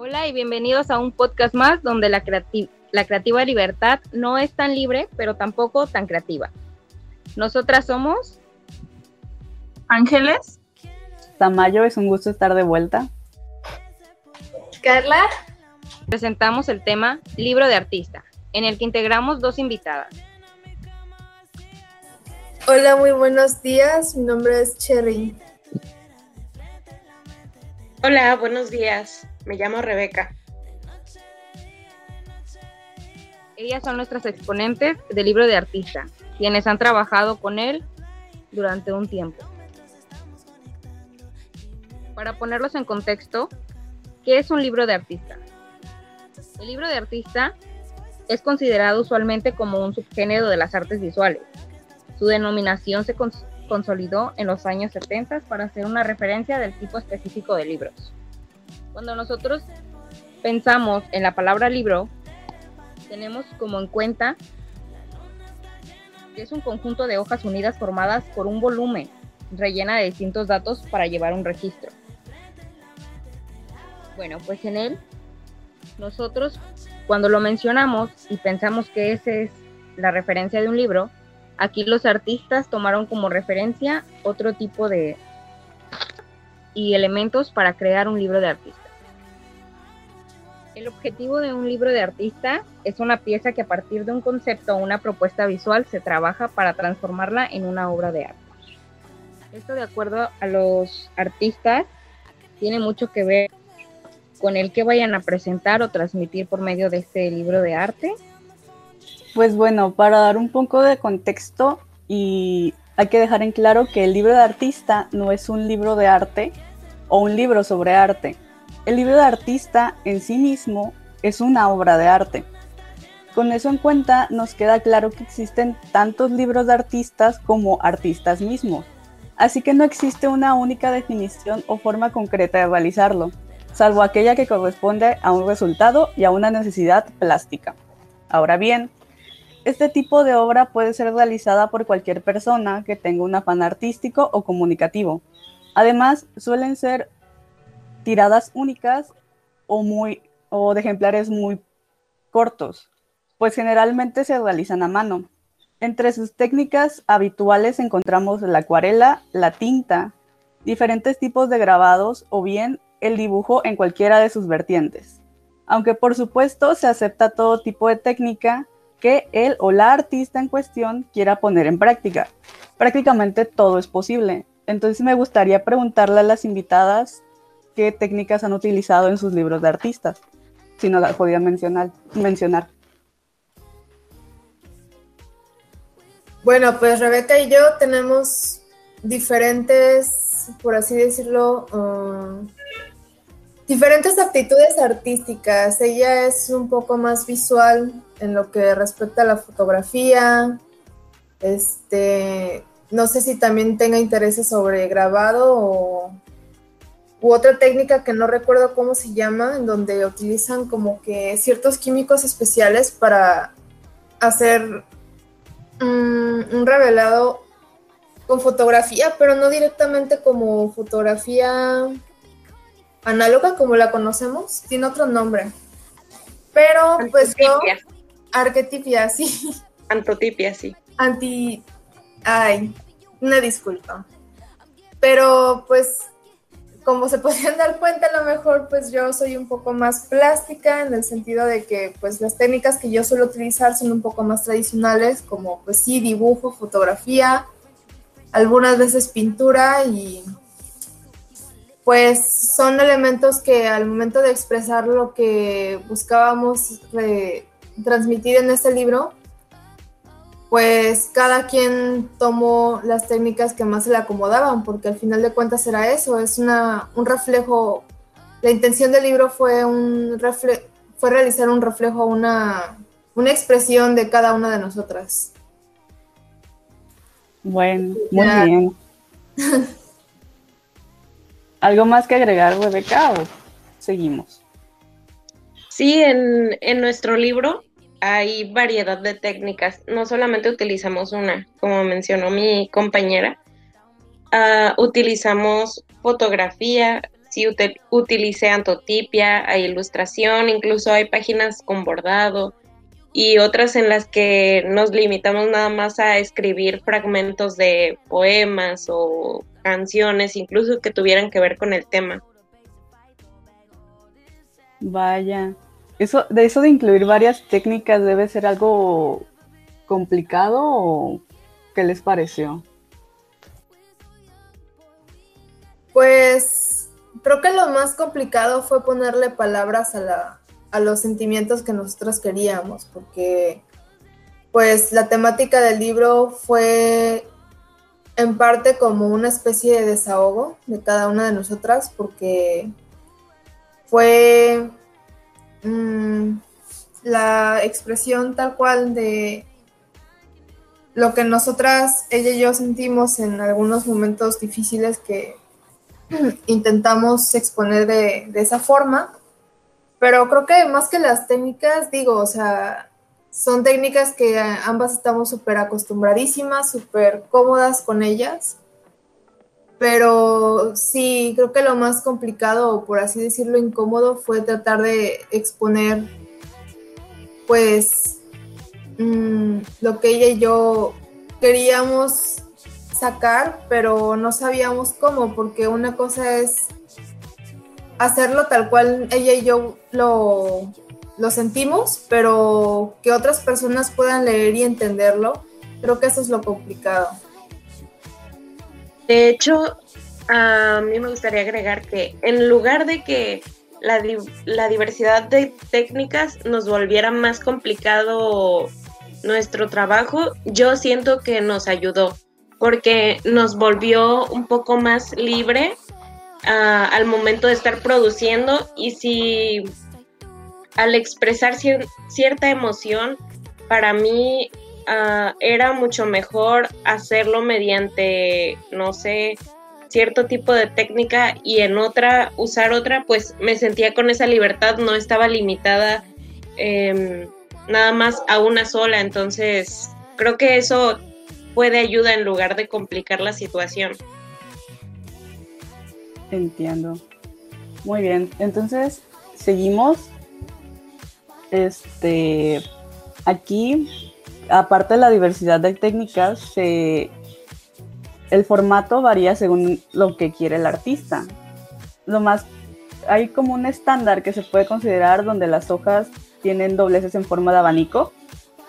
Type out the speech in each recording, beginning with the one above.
Hola y bienvenidos a un podcast más donde la, la creativa libertad no es tan libre, pero tampoco tan creativa. Nosotras somos Ángeles. Tamayo, es un gusto estar de vuelta. Carla. Presentamos el tema Libro de Artista, en el que integramos dos invitadas. Hola, muy buenos días. Mi nombre es Cherry. Hola, buenos días. Me llamo Rebeca. Ellas son nuestras exponentes del libro de artista, quienes han trabajado con él durante un tiempo. Para ponerlos en contexto, ¿qué es un libro de artista? El libro de artista es considerado usualmente como un subgénero de las artes visuales, su denominación se consolidó en los años 70 para hacer una referencia del tipo específico de libros. Cuando nosotros pensamos en la palabra libro, tenemos como en cuenta que es un conjunto de hojas unidas formadas por un volumen rellena de distintos datos para llevar un registro. Bueno, pues en él, nosotros cuando lo mencionamos y pensamos que esa es la referencia de un libro, Aquí los artistas tomaron como referencia otro tipo de y elementos para crear un libro de artista. El objetivo de un libro de artista es una pieza que a partir de un concepto o una propuesta visual se trabaja para transformarla en una obra de arte. Esto de acuerdo a los artistas tiene mucho que ver con el que vayan a presentar o transmitir por medio de este libro de arte pues bueno, para dar un poco de contexto y hay que dejar en claro que el libro de artista no es un libro de arte o un libro sobre arte. El libro de artista en sí mismo es una obra de arte. Con eso en cuenta nos queda claro que existen tantos libros de artistas como artistas mismos. Así que no existe una única definición o forma concreta de realizarlo, salvo aquella que corresponde a un resultado y a una necesidad plástica. Ahora bien, este tipo de obra puede ser realizada por cualquier persona que tenga un afán artístico o comunicativo. Además, suelen ser tiradas únicas o, muy, o de ejemplares muy cortos, pues generalmente se realizan a mano. Entre sus técnicas habituales encontramos la acuarela, la tinta, diferentes tipos de grabados o bien el dibujo en cualquiera de sus vertientes. Aunque por supuesto se acepta todo tipo de técnica, que él o la artista en cuestión quiera poner en práctica. Prácticamente todo es posible. Entonces me gustaría preguntarle a las invitadas qué técnicas han utilizado en sus libros de artistas, si no las podían mencionar. mencionar. Bueno, pues Rebeca y yo tenemos diferentes, por así decirlo, uh, diferentes aptitudes artísticas. Ella es un poco más visual en lo que respecta a la fotografía. Este, no sé si también tenga intereses sobre grabado o u otra técnica que no recuerdo cómo se llama, en donde utilizan como que ciertos químicos especiales para hacer un revelado con fotografía, pero no directamente como fotografía análoga como la conocemos, tiene otro nombre. Pero pues yo... Arquetipia, sí. Antotipia, sí. Anti... Ay, una disculpa. Pero pues como se podrían dar cuenta, a lo mejor pues yo soy un poco más plástica en el sentido de que pues las técnicas que yo suelo utilizar son un poco más tradicionales, como pues sí, dibujo, fotografía, algunas veces pintura y pues son elementos que al momento de expresar lo que buscábamos transmitir en este libro, pues cada quien tomó las técnicas que más se le acomodaban, porque al final de cuentas era eso, es una, un reflejo, la intención del libro fue, un fue realizar un reflejo, una, una expresión de cada una de nosotras. Bueno, muy bien. ¿Algo más que agregar, Rebeca, o seguimos? Sí, en, en nuestro libro hay variedad de técnicas. No solamente utilizamos una, como mencionó mi compañera, uh, utilizamos fotografía, sí utilicé antotipia, hay ilustración, incluso hay páginas con bordado y otras en las que nos limitamos nada más a escribir fragmentos de poemas o canciones, incluso que tuvieran que ver con el tema. Vaya, de eso de incluir varias técnicas debe ser algo complicado o qué les pareció? Pues creo que lo más complicado fue ponerle palabras a, la, a los sentimientos que nosotros queríamos, porque pues la temática del libro fue en parte como una especie de desahogo de cada una de nosotras, porque fue mm, la expresión tal cual de lo que nosotras, ella y yo sentimos en algunos momentos difíciles que intentamos exponer de, esa forma, pero creo que más que las técnicas, digo, o sea, son técnicas que ambas estamos súper acostumbradísimas, súper cómodas con ellas, pero sí, creo que lo más complicado, o por así decirlo, incómodo, fue tratar de exponer, pues, Mm, lo que ella y yo queríamos sacar, pero no sabíamos cómo, porque una cosa es hacerlo tal cual ella y yo lo, lo sentimos, pero que otras personas puedan leer y entenderlo, creo que eso es lo complicado. De hecho, a mí me gustaría agregar que en lugar de que la, la diversidad de técnicas nos volviera más complicado nuestro trabajo, yo siento que nos ayudó porque nos volvió un poco más libre al momento de estar produciendo y si al expresar cierta emoción, para mí ah, era mucho mejor hacerlo mediante, no sé, cierto tipo de técnica y en otra usar otra, pues me sentía con esa libertad, no estaba limitada. Eh, nada más a una sola, entonces creo que eso puede ayudar en lugar de complicar la situación. Entiendo. Muy bien, entonces seguimos. Este, aquí, aparte de la diversidad de técnicas, el formato varía según lo que quiere el artista. Lo más, hay como un estándar que se puede considerar donde las hojas tienen dobleces en forma de abanico.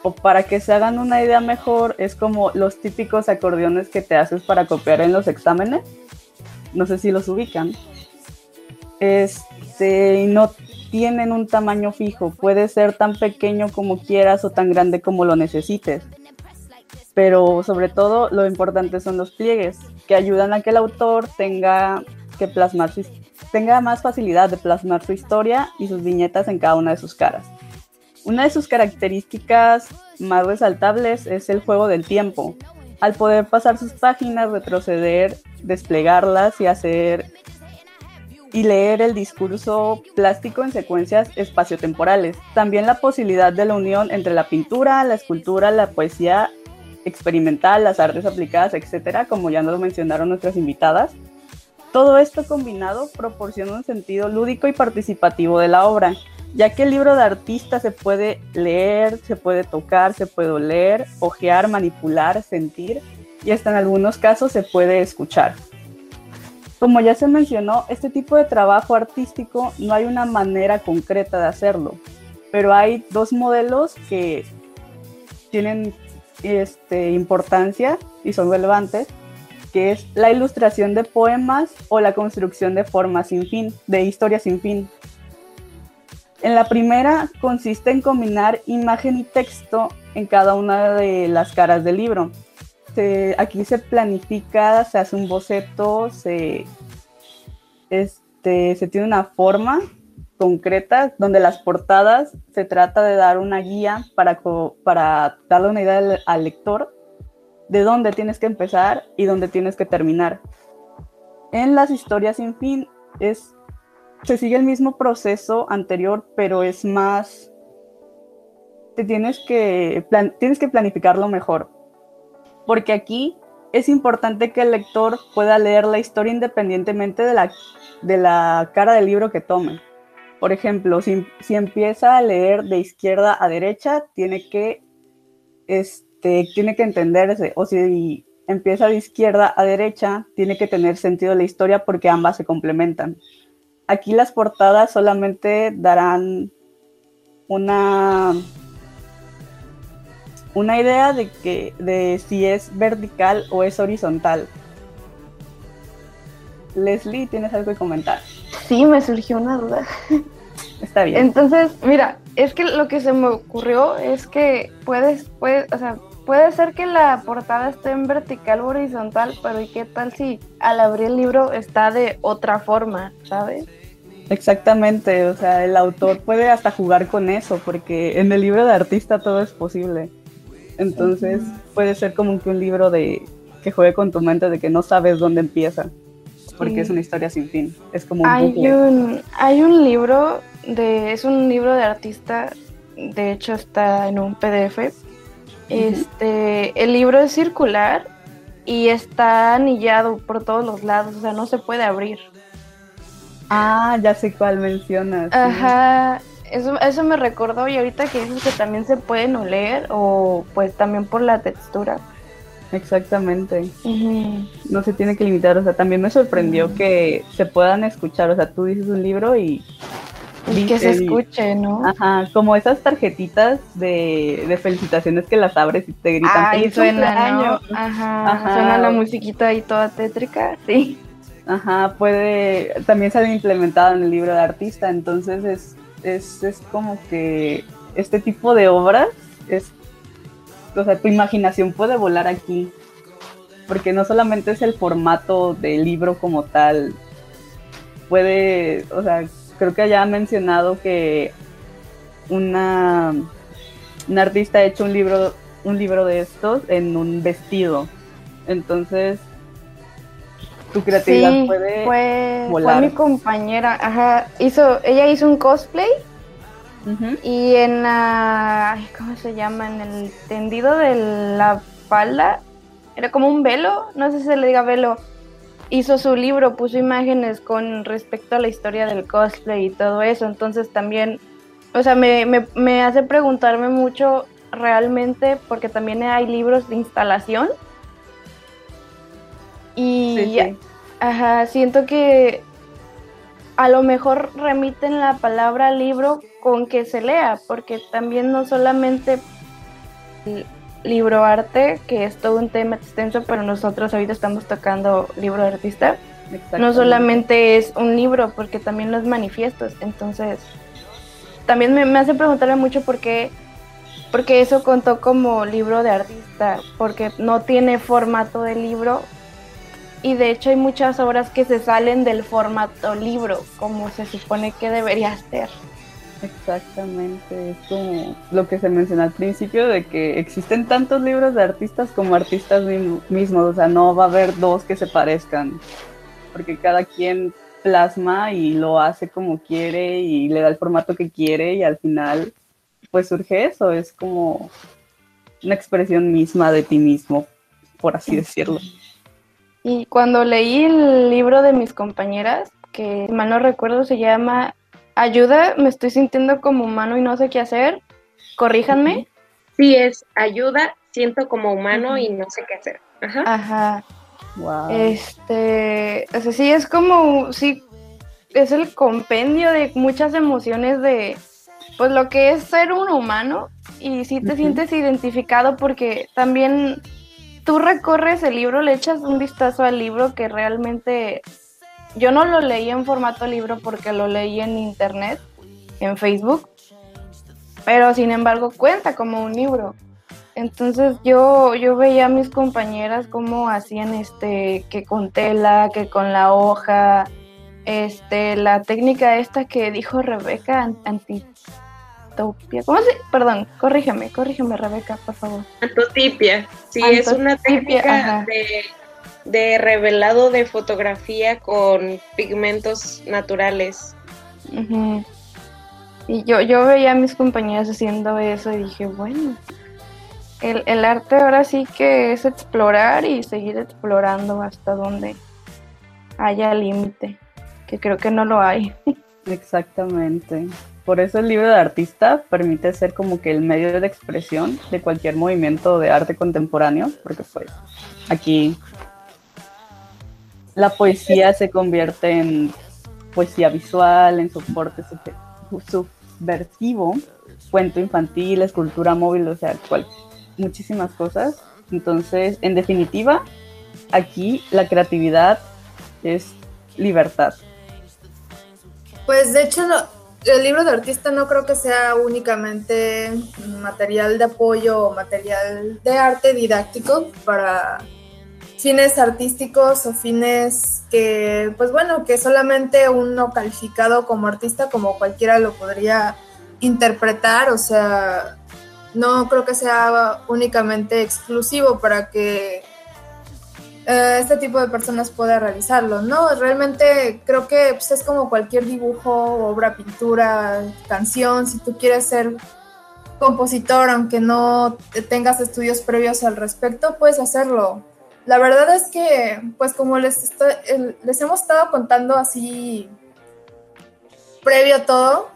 O para que se hagan una idea mejor, es como los típicos acordeones que te haces para copiar en los exámenes. No sé si los ubican. Este, no tienen un tamaño fijo. Puede ser tan pequeño como quieras o tan grande como lo necesites. Pero sobre todo lo importante son los pliegues, que ayudan a que el autor tenga que plasmar tenga más facilidad de plasmar su historia y sus viñetas en cada una de sus caras. Una de sus características más resaltables es el juego del tiempo. Al poder pasar sus páginas, retroceder, desplegarlas y hacer y leer el discurso plástico en secuencias espaciotemporales. También la posibilidad de la unión entre la pintura, la escultura, la poesía experimental, las artes aplicadas, etcétera, como ya nos lo mencionaron nuestras invitadas. Todo esto combinado proporciona un sentido lúdico y participativo de la obra, ya que el libro de artista se puede leer, se puede tocar, se puede oler, ojear, manipular, sentir y hasta en algunos casos se puede escuchar. Como ya se mencionó, este tipo de trabajo artístico no hay una manera concreta de hacerlo, pero hay dos modelos que tienen este, importancia y son relevantes, que es la ilustración de poemas o la construcción de formas sin fin, de historias sin fin. En la primera consiste en combinar imagen y texto en cada una de las caras del libro. Aquí se planifica, se hace un boceto, se, este, se tiene una forma concreta donde las portadas se trata de dar una guía para, para darle una idea al, al lector de dónde tienes que empezar y dónde tienes que terminar. En las historias sin fin es se sigue el mismo proceso anterior, pero es más, te tienes que, tienes que planificarlo mejor. Porque aquí es importante que el lector pueda leer la historia independientemente de la, de la cara del libro que tome. Por ejemplo, si, si empieza a leer de izquierda a derecha, tiene que, este, tiene que entenderse. O si empieza de izquierda a derecha, tiene que tener sentido la historia porque ambas se complementan. Aquí las portadas solamente darán una, una idea de, que, de si es vertical o es horizontal. Leslie, ¿tienes algo que comentar? Sí, me surgió una duda. Está bien. Entonces, mira, es que lo que se me ocurrió es que puedes, puedes, o sea, puede ser que la portada esté en vertical o horizontal, pero ¿y qué tal si al abrir el libro está de otra forma, ¿sabes? Exactamente, o sea, el autor puede hasta jugar con eso, porque en el libro de artista todo es posible. Entonces puede ser como que un libro de que juegue con tu mente de que no sabes dónde empieza, porque es una historia sin fin. Es como un hay bucle. un hay un libro de es un libro de artista, de hecho está en un PDF. Este, el libro es circular y está anillado por todos los lados, o sea, no se puede abrir. Ah, ya sé cuál mencionas. sí. Eso, eso me recordó y ahorita que dices que también se pueden oler o pues también por la textura. Exactamente. No se tiene que limitar, o sea, también me sorprendió que se puedan escuchar, o sea, tú dices un libro y... Y que se escuche, ¿no? Ajá, como esas tarjetitas de, de felicitaciones que las abres y te gritan Ay, "Feliz suena, cumpleaños". ¿no? Ajá, Ajá. suena la musiquita ahí toda tétrica, sí. Ajá, puede, también sale implementado en el libro de artista, entonces es, es, es como que este tipo de obras es, o sea, tu imaginación puede volar aquí, porque no solamente es el formato del libro como tal, puede, o sea, creo que ya ha mencionado que una, una artista ha hecho un libro, un libro de estos en un vestido, entonces tu creatividad Sí, puede fue, fue volar. mi compañera, ajá, hizo, ella hizo un cosplay Ujú. y en la, ay, ¿cómo se llama? En el tendido de la falda, era como un velo, no sé si se le diga velo, hizo su libro, puso imágenes con respecto a la historia del cosplay y todo eso, entonces también, o sea, me, me, me hace preguntarme mucho realmente, porque también hay libros de instalación. Y Sí, sí. Ajá, siento que a lo mejor remiten la palabra libro con que se lea, porque también no solamente libro arte, que es todo un tema extenso, pero nosotros ahorita estamos tocando libro de artista, no solamente es un libro, porque también los manifiestos, entonces también me, me hace preguntarme mucho por qué, porque eso contó como libro de artista, porque no tiene formato de libro, y de hecho hay muchas obras que se salen del formato libro, como se supone que debería ser. Exactamente, es como lo que se mencionó al principio de que existen tantos libros de artistas como artistas mi- mismos, o sea, no va a haber dos que se parezcan, porque cada quien plasma y lo hace como quiere y le da el formato que quiere y al final pues surge eso, es como una expresión misma de ti mismo, por así decirlo. Y cuando leí el libro de mis compañeras, que si mal no recuerdo se llama Ayuda, me estoy sintiendo como humano y no sé qué hacer, corríjanme. Sí, es ayuda, siento como humano y no sé qué hacer. Ajá. Ajá. Wow. Este, o sea, sí es como, sí, es el compendio de muchas emociones de, pues lo que es ser un humano y sí te sientes identificado porque también tú recorres el libro, le echas un vistazo al libro que realmente yo no lo leí en formato libro porque lo leí en internet, en Facebook, pero sin embargo cuenta como un libro. Entonces yo, yo veía a mis compañeras cómo hacían este, que con tela, que con la hoja, este, la técnica esta que dijo Rebeca, an- antitopia. ¿Cómo se? Perdón, corrígeme, corrígeme Rebeca, por favor. Antotipia. Sí, es una técnica ajá. de, de revelado de fotografía con pigmentos naturales. el, el arte ahora sí que es explorar y seguir explorando hasta donde haya límite, que creo que no lo hay. Exactamente. Por eso el libro de artista permite ser como que el medio de expresión de cualquier movimiento de arte contemporáneo, porque pues aquí la poesía se convierte en poesía visual, en soporte subversivo, cuento infantil, escultura móvil, o sea, muchísimas cosas. Entonces, en definitiva, aquí la creatividad es libertad. Pues de hecho, el libro de artista no creo que sea únicamente material de apoyo o material de arte didáctico para fines artísticos o fines que, pues bueno, que solamente uno calificado como artista, como cualquiera lo podría interpretar, o sea, no creo que sea únicamente exclusivo para que eh, este tipo de personas pueda realizarlo. No, realmente creo que pues, es como cualquier dibujo, obra, pintura, canción, si tú quieres ser compositor, aunque no tengas estudios previos al respecto, puedes hacerlo. La verdad es que, pues como les, les hemos estado contando así previo a todo,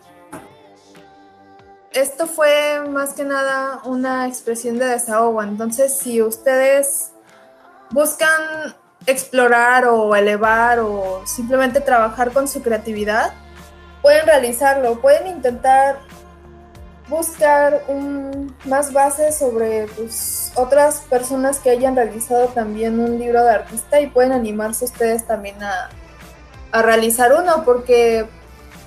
esto fue más que nada una expresión de desahogo. Entonces, si ustedes buscan explorar o elevar o simplemente trabajar con su creatividad, pueden realizarlo, pueden intentar buscar un, más bases sobre pues, otras personas que hayan realizado también un libro de artista y pueden animarse ustedes también a, a realizar uno, porque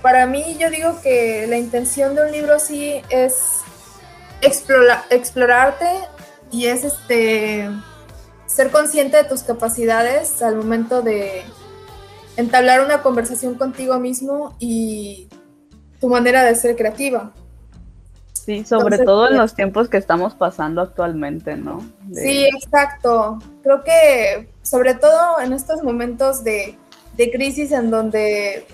para mí yo digo que la intención de un libro sí es explorar, explorarte y es este ser consciente de tus capacidades al momento de entablar una conversación contigo mismo y tu manera de ser creativa. Sí, sobre todo en pues, los tiempos que estamos pasando actualmente, ¿no? Sí, exacto. Creo que sobre todo en estos momentos de, de crisis en donde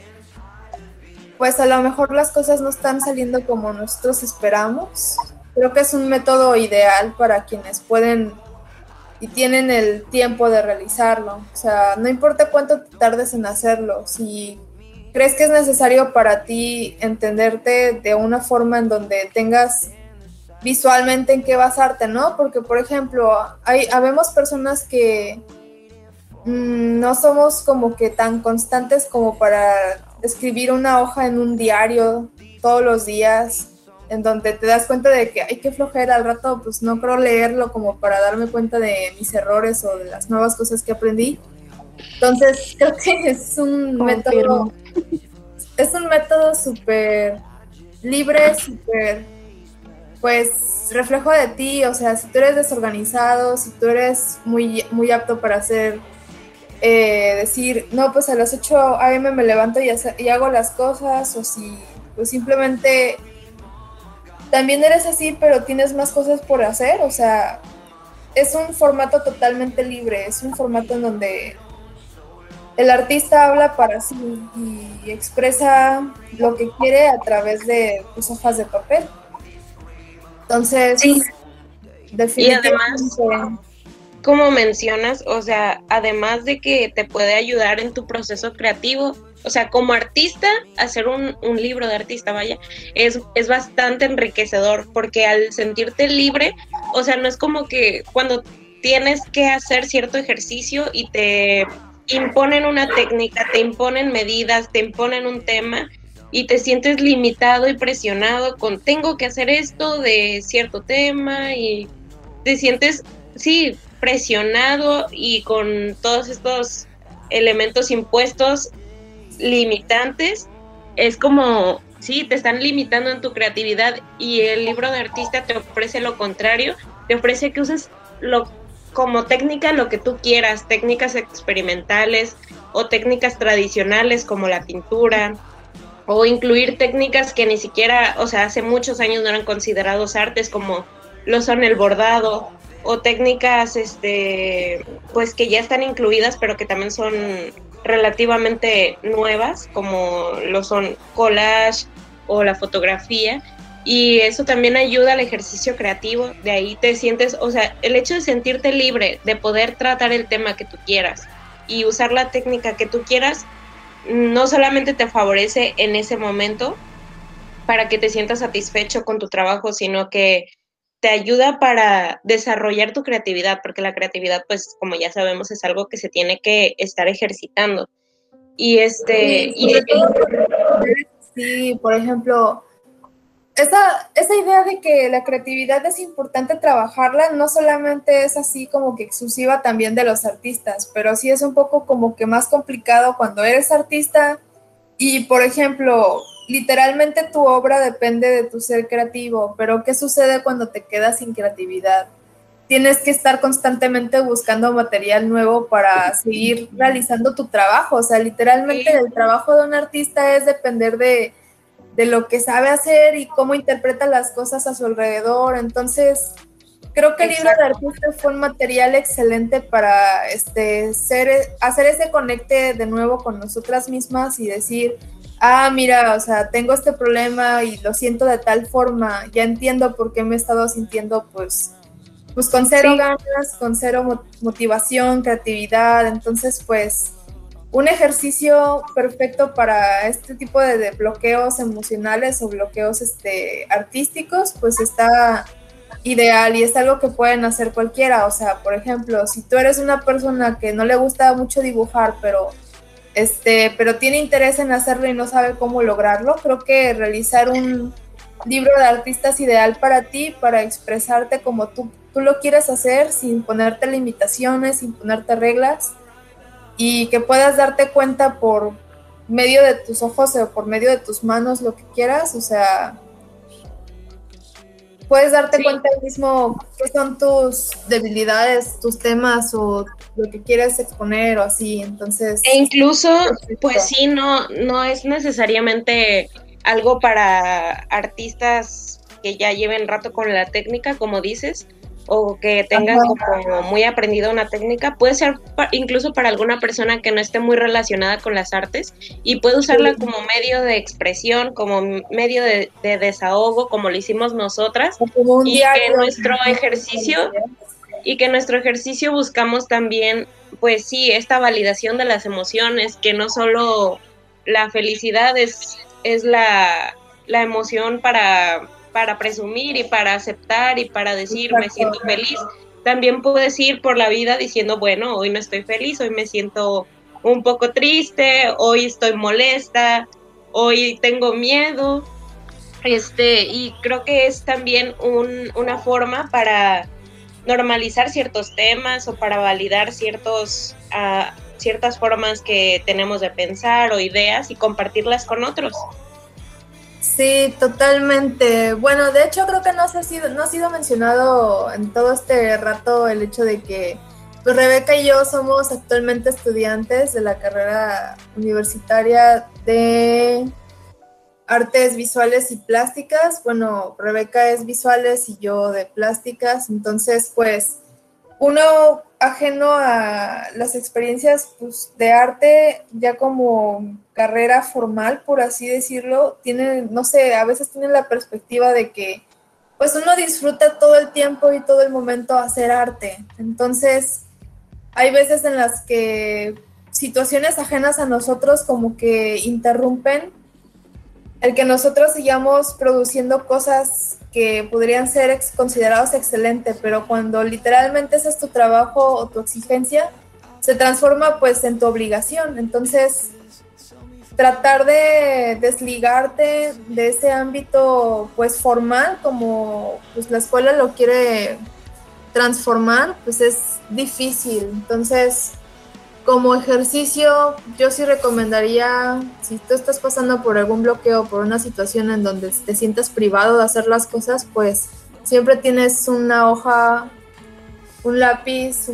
pues a lo mejor las cosas no están saliendo como nosotros esperamos. Creo que es un método ideal para quienes pueden y tienen el tiempo de realizarlo. O sea, no importa cuánto tardes en hacerlo, si crees que es necesario para ti entenderte de una forma en donde tengas visualmente en qué basarte, ¿no? Porque, por ejemplo, hay, habemos personas que mm, no somos como que tan constantes como para escribir una hoja en un diario todos los días en donde te das cuenta de que hay que flojera al rato, pues no creo leerlo como para darme cuenta de mis errores o de las nuevas cosas que aprendí. Entonces, creo que es un método, es un método súper libre, súper, pues, reflejo de ti, o sea, si tú eres desorganizado, si tú eres muy, muy apto para hacer, eh, decir, no, pues a las 8 a.m. me levanto y, y hago las cosas, o si pues simplemente también eres así, pero tienes más cosas por hacer, o sea, es un formato totalmente libre, es un formato en donde el artista habla para sí y expresa lo que quiere a través de pues, hojas de papel. Entonces, sí. definitivamente como mencionas, o sea, además de que te puede ayudar en tu proceso creativo, o sea, como artista, hacer un, libro de artista, vaya, es, es bastante enriquecedor, porque al sentirte libre, o sea, no es como que cuando tienes que hacer cierto ejercicio y te imponen una técnica, te imponen medidas, te imponen un tema y te sientes limitado y presionado con tengo que hacer esto de cierto tema y te sientes, sí, presionado y con todos estos elementos impuestos limitantes, es como, sí, te están limitando en tu creatividad y el libro de artista te ofrece lo contrario, te ofrece que uses lo, como técnica lo que tú quieras, técnicas experimentales o técnicas tradicionales como la pintura, o incluir técnicas que ni siquiera, o sea, hace muchos años no eran considerados artes como lo son el bordado o técnicas este pues que ya están incluidas pero que también son relativamente nuevas como lo son collage o la fotografía y eso también ayuda al ejercicio creativo, de ahí te sientes, o sea, el hecho de sentirte libre, de poder tratar el tema que tú quieras y usar la técnica que tú quieras, no solamente te favorece en ese momento para que te sientas satisfecho con tu trabajo, sino que te ayuda para desarrollar tu creatividad, porque la creatividad, pues, como ya sabemos, es algo que se tiene que estar ejercitando. Y este... sí por ejemplo, esa, esa idea de que la creatividad es importante trabajarla no solamente es así como que exclusiva también de los artistas, pero sí es un poco como que más complicado cuando eres artista y, por ejemplo, literalmente tu obra depende de tu ser creativo, pero ¿qué sucede cuando te quedas sin creatividad? Tienes que estar constantemente buscando material nuevo para seguir realizando tu trabajo, o sea, literalmente el trabajo de un artista es depender de de lo que sabe hacer y cómo interpreta las cosas a su alrededor. Entonces, creo que el libro de artista fue un material excelente para este, ser, hacer ese conecte de nuevo con nosotras mismas y decir, ah, mira, o sea, tengo este problema y lo siento de tal forma, ya entiendo por qué me he estado sintiendo pues, pues con cero ganas, con cero motivación, creatividad. Entonces, pues un ejercicio perfecto para este tipo de, bloqueos emocionales o bloqueos este, artísticos, pues está ideal y es algo que pueden hacer cualquiera. O sea, por ejemplo, si tú eres una persona que no le gusta mucho dibujar, pero este, pero tiene interés en hacerlo y no sabe cómo lograrlo, creo que realizar un libro de artistas ideal para ti, para expresarte como tú, tú lo quieres hacer, sin ponerte limitaciones, sin ponerte reglas y que puedas darte cuenta por medio de tus ojos o por medio de tus manos, lo que quieras, o sea, puedes darte cuenta mismo qué son tus debilidades, tus temas o lo que quieres exponer o así, entonces... E incluso, pues sí, no, no es necesariamente algo para artistas que ya lleven rato con la técnica, como dices, o que tengan como muy aprendido una técnica, puede ser incluso para alguna persona que no esté muy relacionada con las artes y puede usarla como medio de expresión, como medio de, desahogo, como lo hicimos nosotras, y que nuestro ejercicio y que nuestro ejercicio buscamos también, pues sí, esta validación de las emociones, que no solo la felicidad es, es la, la emoción para para presumir y para aceptar y para decir me siento feliz. También puedes ir por la vida diciendo, bueno, hoy no estoy feliz, hoy me siento un poco triste, hoy estoy molesta, hoy tengo miedo. Este, y creo que es también una forma para normalizar ciertos temas o para validar ciertos, uh, ciertas formas que tenemos de pensar o ideas y compartirlas con otros. Sí, totalmente. Bueno, de hecho creo que no, ha sido, no ha sido mencionado en todo este rato el hecho de que pues, Rebeca y yo somos actualmente estudiantes de la carrera universitaria de artes visuales y plásticas. Bueno, Rebeca es visuales y yo de plásticas, entonces pues uno ajeno a las experiencias pues, de arte ya como carrera formal, por así decirlo, tiene, no sé, a veces tiene la perspectiva de que pues uno disfruta todo el tiempo y todo el momento hacer arte. Entonces, hay veces en las que situaciones ajenas a nosotros como que interrumpen el que nosotros sigamos produciendo cosas que podrían ser ex considerados excelentes, pero cuando literalmente ese es tu trabajo o tu exigencia, se transforma pues en tu obligación. Entonces, tratar de desligarte de ese ámbito pues formal como pues la escuela lo quiere transformar, pues es difícil. Entonces, como ejercicio, yo sí recomendaría, si tú estás pasando por algún bloqueo, por una situación en donde te sientas privado de hacer las cosas, pues siempre tienes una hoja, un lápiz,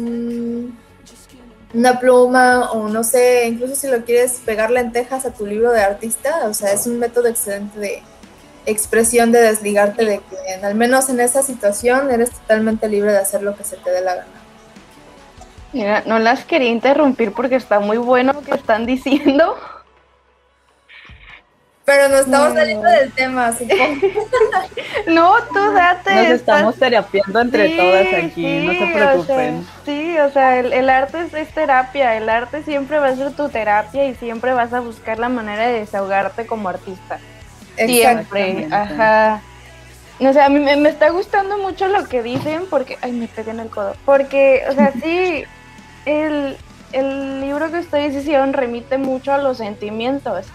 una pluma o no sé, incluso si lo quieres pegar lentejas a tu libro de artista, o sea, es un método excelente de expresión de desligarte de que al menos en esa situación eres totalmente libre de hacer lo que se te dé la gana. Mira, no las quería interrumpir porque está muy bueno lo que están diciendo. Pero nos estamos saliendo del tema, supongo. no, tú date. Nos estamos terapiando entre todas aquí, no se preocupen. sí, o sea, el, arte es, terapia, el arte siempre va a ser tu terapia y siempre vas a buscar la manera de desahogarte como artista. Siempre, ajá. O sea, a mí me, está gustando mucho lo que dicen porque, ay, me pegué en el codo. Porque, o sea, sí, el, el libro que ustedes hicieron remite mucho a los sentimientos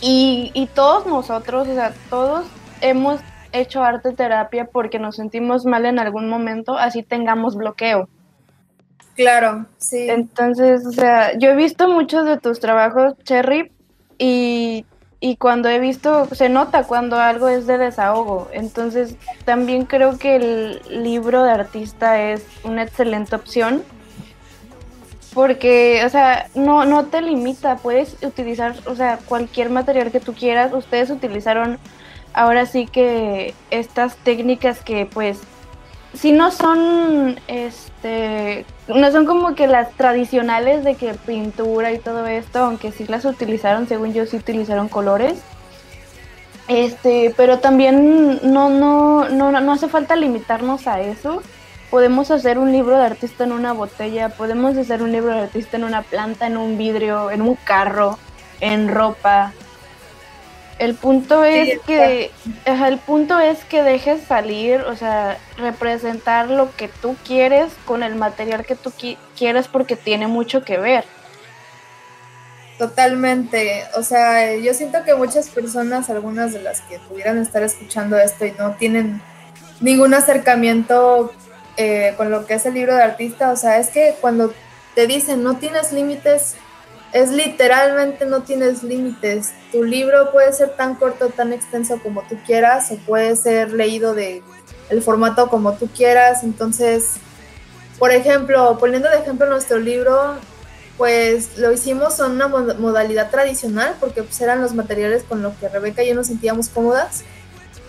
y, todos nosotros, o sea, todos hemos hecho arte terapia porque nos sentimos mal en algún momento, así tengamos bloqueo. Claro, sí. Entonces, o sea, yo he visto muchos de tus trabajos, Cherry, y, y cuando he visto, se nota cuando algo es de desahogo. Entonces, también creo que el libro de artista es una excelente opción porque, o sea, no, no te limita, puedes utilizar, o sea, cualquier material que tú quieras. Ustedes utilizaron ahora sí que estas técnicas que pues si no son este no son como que las tradicionales de que pintura y todo esto, aunque sí las utilizaron, según yo sí utilizaron colores. Este, pero también no no no no hace falta limitarnos a eso podemos hacer un libro de artista en una botella, podemos hacer un libro de artista en una planta, en un vidrio, en un carro, en ropa. El punto es que el punto es que dejes salir, o sea, representar lo que tú quieres con el material que tú quieres porque tiene mucho que ver. Totalmente, o sea, yo siento que muchas personas, algunas de las que pudieran estar escuchando esto y no tienen ningún acercamiento eh, con lo que es el libro de artista, o sea, es que cuando te dicen no tienes límites, es literalmente no tienes límites. Tu libro puede ser tan corto, tan extenso como tú quieras, o puede ser leído de el formato como tú quieras. Entonces, por ejemplo, poniendo de ejemplo nuestro libro, pues lo hicimos en una modalidad tradicional, porque pues eran los materiales con los que Rebeca y yo nos sentíamos cómodas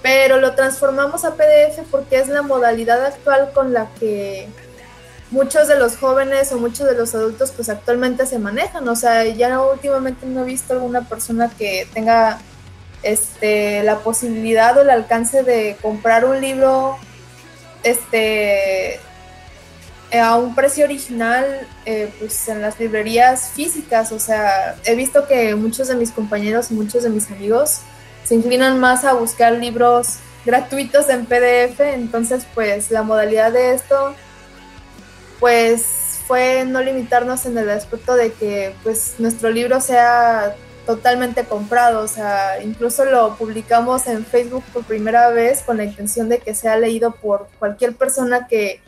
pero lo transformamos a PDF porque es la modalidad actual con la que muchos de los jóvenes o muchos de los adultos pues actualmente se manejan. O sea, ya últimamente no he visto alguna persona que tenga este, la posibilidad o el alcance de comprar un libro este, a un precio original eh, pues en las librerías físicas. O sea, he visto que muchos de mis compañeros y muchos de mis amigos se inclinan más a buscar libros gratuitos en PDF, entonces pues la modalidad de esto pues fue no limitarnos en el aspecto de que pues nuestro libro sea totalmente comprado, o sea, incluso lo publicamos en Facebook por primera vez con la intención de que sea leído por cualquier persona que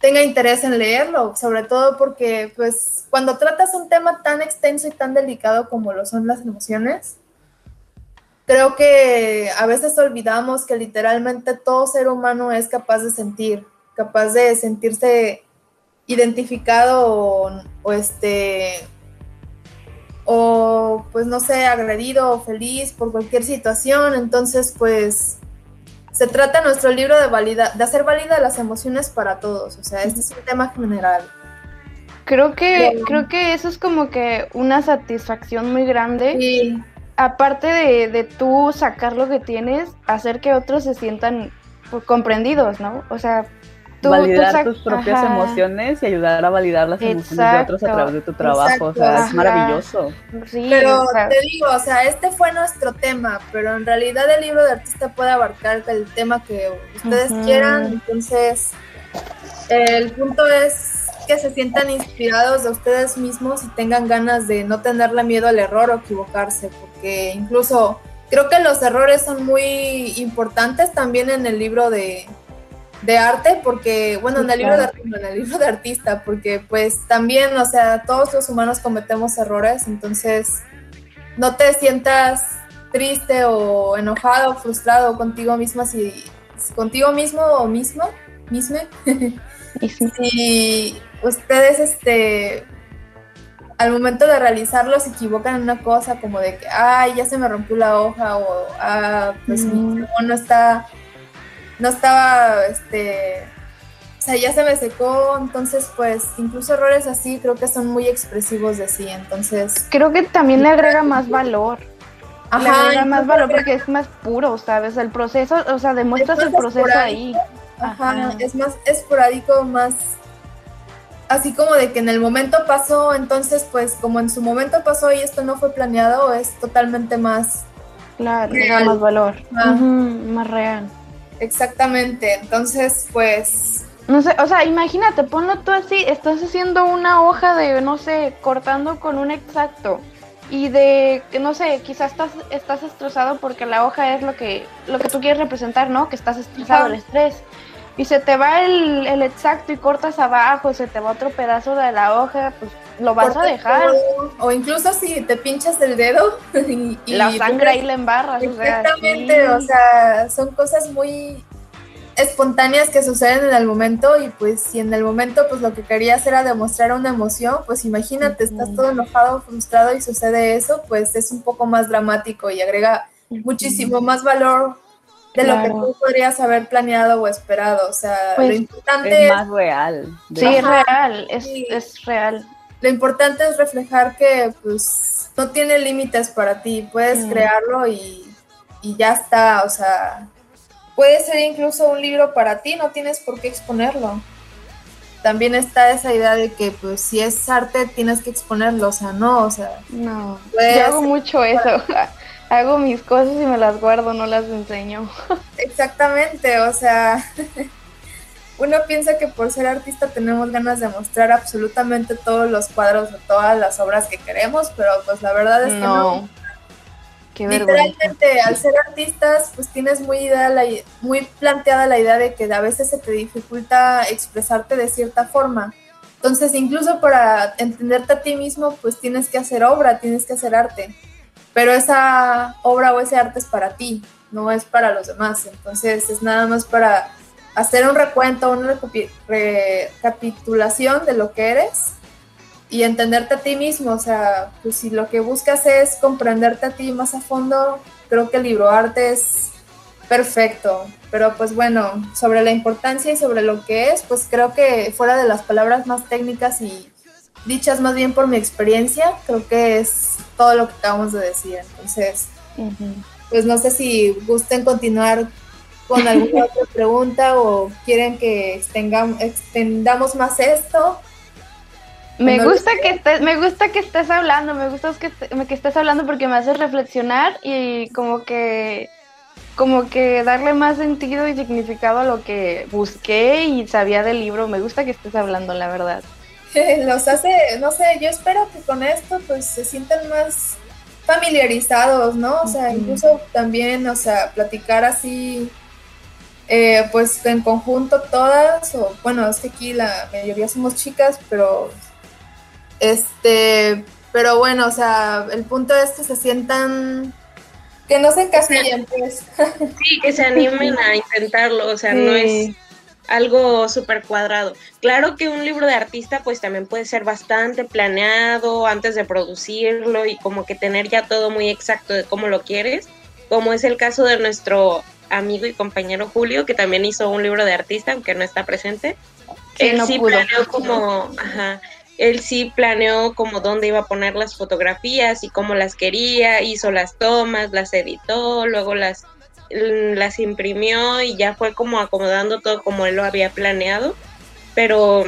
tenga interés en leerlo, sobre todo porque pues cuando tratas un tema tan extenso y tan delicado como lo son las emociones, creo que a veces olvidamos que literalmente todo ser humano es capaz de sentir, capaz de sentirse identificado o, este o pues no sé, agredido o feliz por cualquier situación, entonces pues se trata nuestro libro de valida, de hacer válida las emociones para todos, o sea, este es un tema general. Creo que, creo que eso es como que una satisfacción muy grande. Sí aparte de, de tú sacar lo que tienes, hacer que otros se sientan pues, comprendidos, ¿no? O sea, tú, validar tus propias emociones y ayudar a validar las emociones de otros a través de tu trabajo, o sea, es maravilloso. Sí, pero te digo, o sea, este fue nuestro tema, pero en realidad el libro de artista puede abarcar el tema que ustedes quieran, entonces el punto es que se sientan inspirados de ustedes mismos y tengan ganas de no tenerle miedo al error o equivocarse, porque incluso creo que los errores son muy importantes también en el libro de, arte, porque, bueno, en el libro de, en el libro de artista, porque pues también, o sea, todos los humanos cometemos errores, entonces no te sientas triste o enojado o frustrado contigo misma si contigo mismo o mismo, misme. si ustedes, este, al momento de realizarlo se equivocan en una cosa como de que, ay, ya se me rompió la hoja o, ah, pues mi no está, no estaba, este, o sea, ya se me secó, entonces pues incluso errores así creo que son muy expresivos de sí, entonces... Creo que también le agrega más valor. le Ajá, agrega más valor porque es más puro, ¿sabes? El proceso, o sea, demuestras Es el proceso ahí. Ajá, Ajá. es más esporádico, más así como de que en el momento pasó, entonces pues como en su momento pasó y esto no fue planeado, es totalmente más Claro, Real. más valor. Ah. Más real. exactamente. Entonces, pues No sé, o sea, imagínate, ponlo tú así, estás haciendo una hoja de, no sé, cortando con un exacto. Y de, que no sé, quizás estás, estás estresado porque la hoja es lo que, lo que tú quieres representar, ¿no? Que estás estresado, Ajá. el estrés. Y se te va el, el exacto y cortas abajo, se te va otro pedazo de la hoja, pues lo vas a dejar. todo, o incluso si te pinchas el dedo y, y La sangre ahí la embarras, o sea, Exactamente, sí. o sea, son cosas muy espontáneas que suceden en el momento y pues si en el momento pues lo que querías era demostrar una emoción, pues imagínate, estás Ujú. todo enojado, frustrado y sucede eso, pues es un poco más dramático y agrega muchísimo más valor de lo que tú podrías haber planeado o esperado, o sea, Pues, lo importante Es es, más real. de Sí, es Ajá, real, es, sí. es real. lo importante es reflejar que pues no tiene límites para ti, puedes Mm. crearlo y, y ya está, o sea, puede ser incluso un libro para ti, no tienes por qué exponerlo. También está esa idea de que pues si es arte tienes que exponerlo, o sea, no, o sea, No, yo hago mucho eso. Hago mis cosas y me las guardo, no las enseño. exactamente, o sea, uno piensa que por ser artista tenemos ganas de mostrar absolutamente todos los cuadros o todas las obras que queremos, pero pues la verdad es que no. No. Qué vergüenza. Literalmente, al ser artistas, pues tienes muy, idea la, muy planteada la idea de que a veces se te dificulta expresarte de cierta forma. Entonces, incluso para entenderte a ti mismo, pues tienes que hacer obra, tienes que hacer arte. Pero esa obra o ese arte es para ti, no es para los demás. Entonces, es nada más para hacer un recuento, una recapi- recapitulación de lo que eres y entenderte a ti mismo, o sea, pues si lo que buscas es comprenderte a ti más a fondo, creo que el libro arte es perfecto, pero pues bueno, sobre la importancia y sobre lo que es, pues creo que fuera de las palabras más técnicas y dichas más bien por mi experiencia, creo que es todo lo que acabamos de decir, entonces, pues no sé si gusten continuar con alguna otra pregunta o quieren que extendamos más esto. Me No gusta que estés, me gusta que estés hablando, me gusta que, que estés hablando porque me haces reflexionar y como que como que darle más sentido y significado a lo que busqué y sabía del libro. Me gusta que estés hablando, la verdad. los hace, no sé, yo espero que con esto pues se sientan más familiarizados, ¿no? O sea, incluso también, o sea, platicar así, eh, pues en conjunto todas, o bueno, es que aquí la mayoría somos chicas, pero este, pero bueno, o sea, el punto es que se sientan, que no se encasillen, pues. Sí, que se animen a intentarlo, o sea, no es. Algo súper cuadrado. Claro que un libro de artista pues también puede ser bastante planeado antes de producirlo y como que tener ya todo muy exacto de cómo lo quieres, como es el caso de nuestro amigo y compañero Julio, que también hizo un libro de artista, aunque no está presente. Sí, él no sí pudo. planeó como, ajá, él sí planeó como dónde iba a poner las fotografías y cómo las quería, hizo las tomas, las editó, luego las las imprimió y ya fue como acomodando todo como él lo había planeado. Pero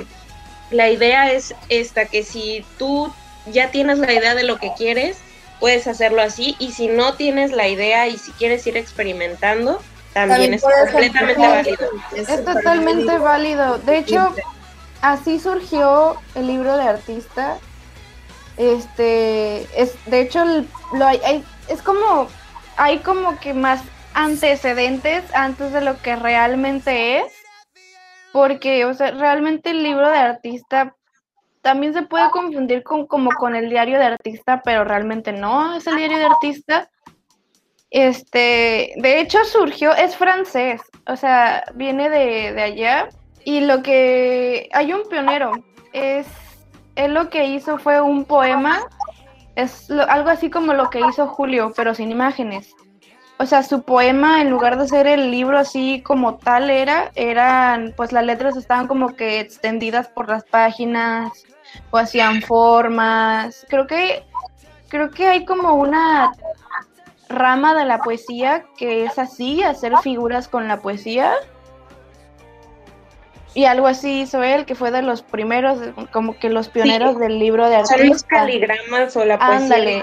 la idea es esta, que si tú ya tienes la idea de lo que quieres, puedes hacerlo así. Y si no tienes la idea y si quieres ir experimentando, también, es completamente válido. Es totalmente válido. De hecho, así surgió el libro de artista. Este, es, de hecho, el- lo hay, hay- es como, hay como que más antecedentes antes de lo que realmente es, porque, o sea, realmente el libro de artista también se puede confundir con como con el diario de artista, pero realmente no es el diario de artista. Este, de hecho surgió, es francés, o sea, viene de, de allá. Y lo que hay un pionero, es él lo que hizo fue un poema, es lo- algo así como lo que hizo Julio, pero sin imágenes. O sea, su poema, en lugar de ser el libro así como tal era, eran, pues las letras estaban como que extendidas por las páginas o hacían formas. Creo que, creo que hay como una rama de la poesía que es así, hacer figuras con la poesía. Y algo así hizo él, que fue de los primeros, como que los pioneros del libro de artista. los caligramas o la poesía. Ándale.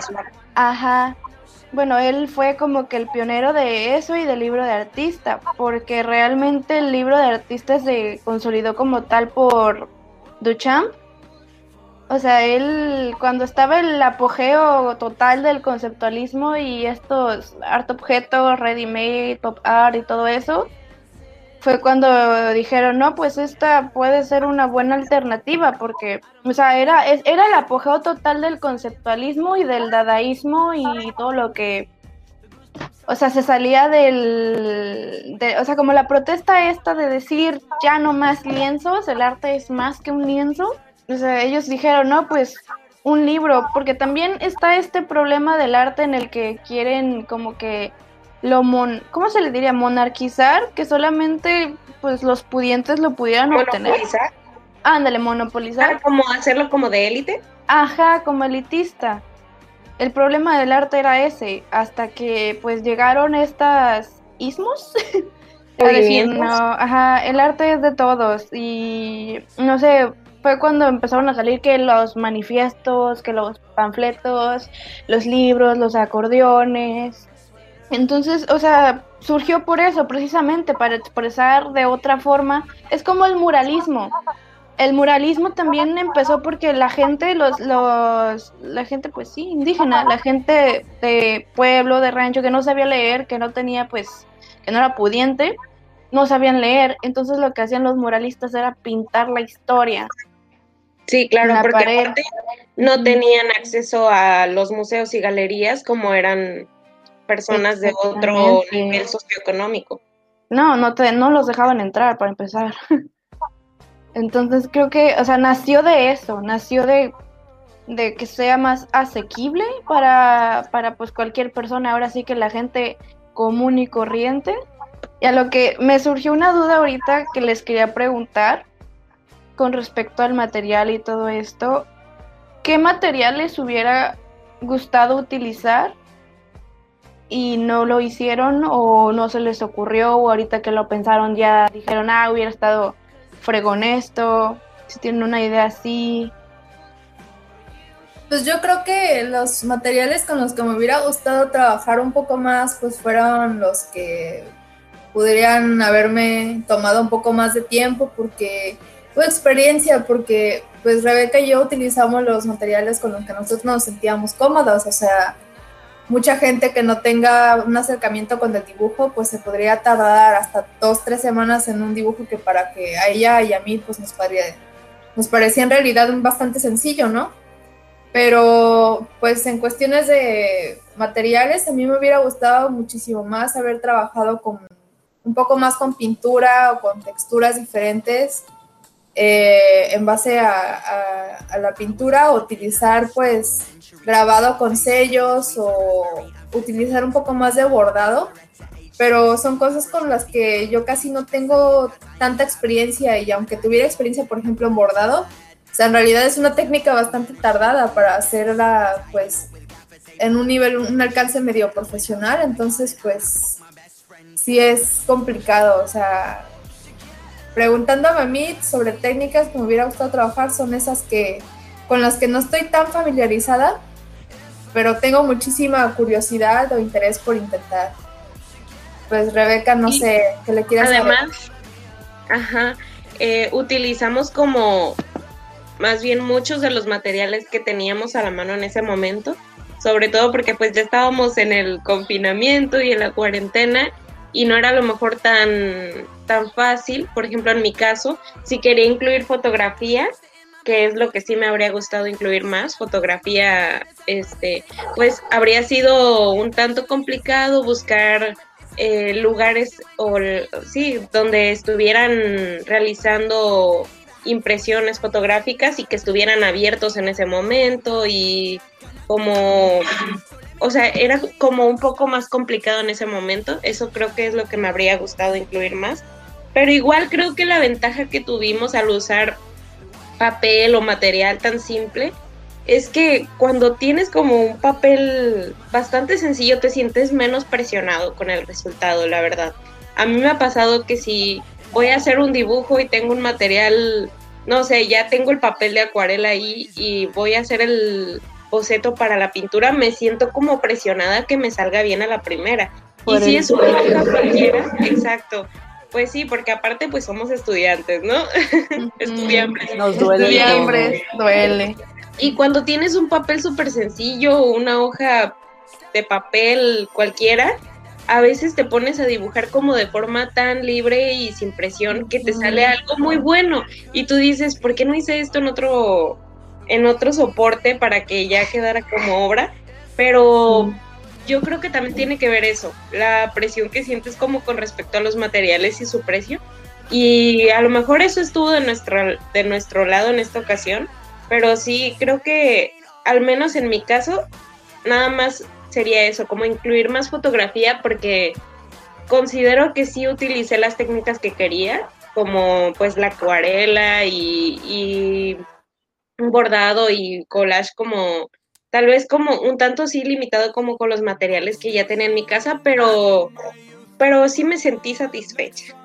Ajá. Bueno, él fue como que el pionero de eso y del libro de artista, porque realmente el libro de artista se consolidó como tal por Duchamp. O sea, él cuando estaba el apogeo total del conceptualismo y estos art objetos, ready made, pop art y todo eso, fue cuando dijeron, no, pues esta puede ser una buena alternativa, porque, o sea, era, era el apogeo total del conceptualismo y del dadaísmo y todo lo que, o sea, se salía del, de, o sea, como la protesta esta de decir, ya no más lienzos, el arte es más que un lienzo, o sea, ellos dijeron, no, pues un libro, porque también está este problema del arte en el que quieren como que lo mon ¿cómo se le diría? monarquizar, que solamente pues los pudientes lo pudieran obtener. Ándale, monopolizar. Ah, como hacerlo como de élite. Ajá, como elitista. El problema del arte era ese, hasta que pues llegaron estas ismos. decir, no, ajá, el arte es de todos y no sé, fue cuando empezaron a salir que los manifiestos, que los panfletos, los libros, los acordeones, entonces, o sea, surgió por eso, precisamente, para expresar de otra forma. Es como el muralismo. El muralismo también empezó porque la gente, los, los, la gente, pues sí, indígena, la gente de pueblo, de rancho, que no sabía leer, que no tenía, pues, que no era pudiente, no sabían leer. Entonces lo que hacían los muralistas era pintar la historia. Sí, claro, porque no tenían acceso a los museos y galerías como eran personas de otro nivel socioeconómico. No, no, te, no los dejaban entrar para empezar. Entonces creo que, o sea, nació de eso, nació de, de que sea más asequible para, para pues cualquier persona, ahora sí que la gente común y corriente. Y a lo que me surgió una duda ahorita que les quería preguntar con respecto al material y todo esto, ¿qué material les hubiera gustado utilizar y no lo hicieron o no se les ocurrió o ahorita que lo pensaron ya dijeron, ah, hubiera estado fregón esto, si tienen una idea así. Pues yo creo que los materiales con los que me hubiera gustado trabajar un poco más, pues fueron los que podrían haberme tomado un poco más de tiempo porque fue experiencia, porque pues Rebeca y yo utilizamos los materiales con los que nosotros nos sentíamos cómodos, o sea, mucha gente que no tenga un acercamiento con el dibujo, pues se podría tardar hasta dos, tres semanas en un dibujo que para que a ella y a mí pues nos, parecía, en realidad bastante sencillo, ¿no? Pero pues en cuestiones de materiales, a mí me hubiera gustado muchísimo más haber trabajado con un poco más con pintura o con texturas diferentes eh, en base a, a la pintura, utilizar pues grabado con sellos o utilizar un poco más de bordado, pero son cosas con las que yo casi no tengo tanta experiencia y aunque tuviera experiencia, por ejemplo, en bordado, o sea, en realidad es una técnica bastante tardada para hacerla, pues, en un nivel, un alcance medio profesional, entonces, pues, sí es complicado, o sea, preguntándome a mí sobre técnicas que me hubiera gustado trabajar, son esas que, con las que no estoy tan familiarizada, pero tengo muchísima curiosidad o interés por intentar. Pues Rebeca, no sé, ¿qué le quieras Además, ajá, eh, utilizamos como más bien muchos de los materiales que teníamos a la mano en ese momento, sobre todo porque pues ya estábamos en el confinamiento y en la cuarentena y no era a lo mejor tan, tan fácil, por ejemplo en mi caso, si quería incluir fotografía, que es lo que sí me habría gustado incluir más, fotografía, este, pues habría sido un tanto complicado buscar eh, lugares o sí, donde estuvieran realizando impresiones fotográficas y que estuvieran abiertos en ese momento y como o sea, era como un poco más complicado en ese momento, eso creo que es lo que me habría gustado incluir más, pero igual creo que la ventaja que tuvimos al usar papel o material tan simple es que cuando tienes como un papel bastante sencillo te sientes menos presionado con el resultado, la verdad. A mí me ha pasado que si voy a hacer un dibujo y tengo un material, no sé, ya tengo el papel de acuarela ahí y voy a hacer el boceto para la pintura, me siento como presionada que me salga bien a la primera. y si es una hoja cualquiera, exacto. Pues sí, porque aparte pues somos estudiantes, ¿no? estudiantes. Nos duele. Estudiambres, duele. Y cuando tienes un papel súper sencillo o una hoja de papel cualquiera, a veces te pones a dibujar como de forma tan libre y sin presión que te sale algo muy bueno. Y tú dices, ¿por qué no hice esto en otro, en otro soporte para que ya quedara como obra? Pero yo creo que también tiene que ver eso, la presión que sientes como con respecto a los materiales y su precio. Y a lo mejor eso estuvo de nuestro, de nuestro lado en esta ocasión, pero sí creo que al menos en mi caso, nada más sería eso, como incluir más fotografía porque considero que sí utilicé las técnicas que quería, como pues la acuarela y, y un bordado y collage como tal vez como un tanto sí limitado como con los materiales que ya tenía en mi casa, pero, pero sí me sentí satisfecha.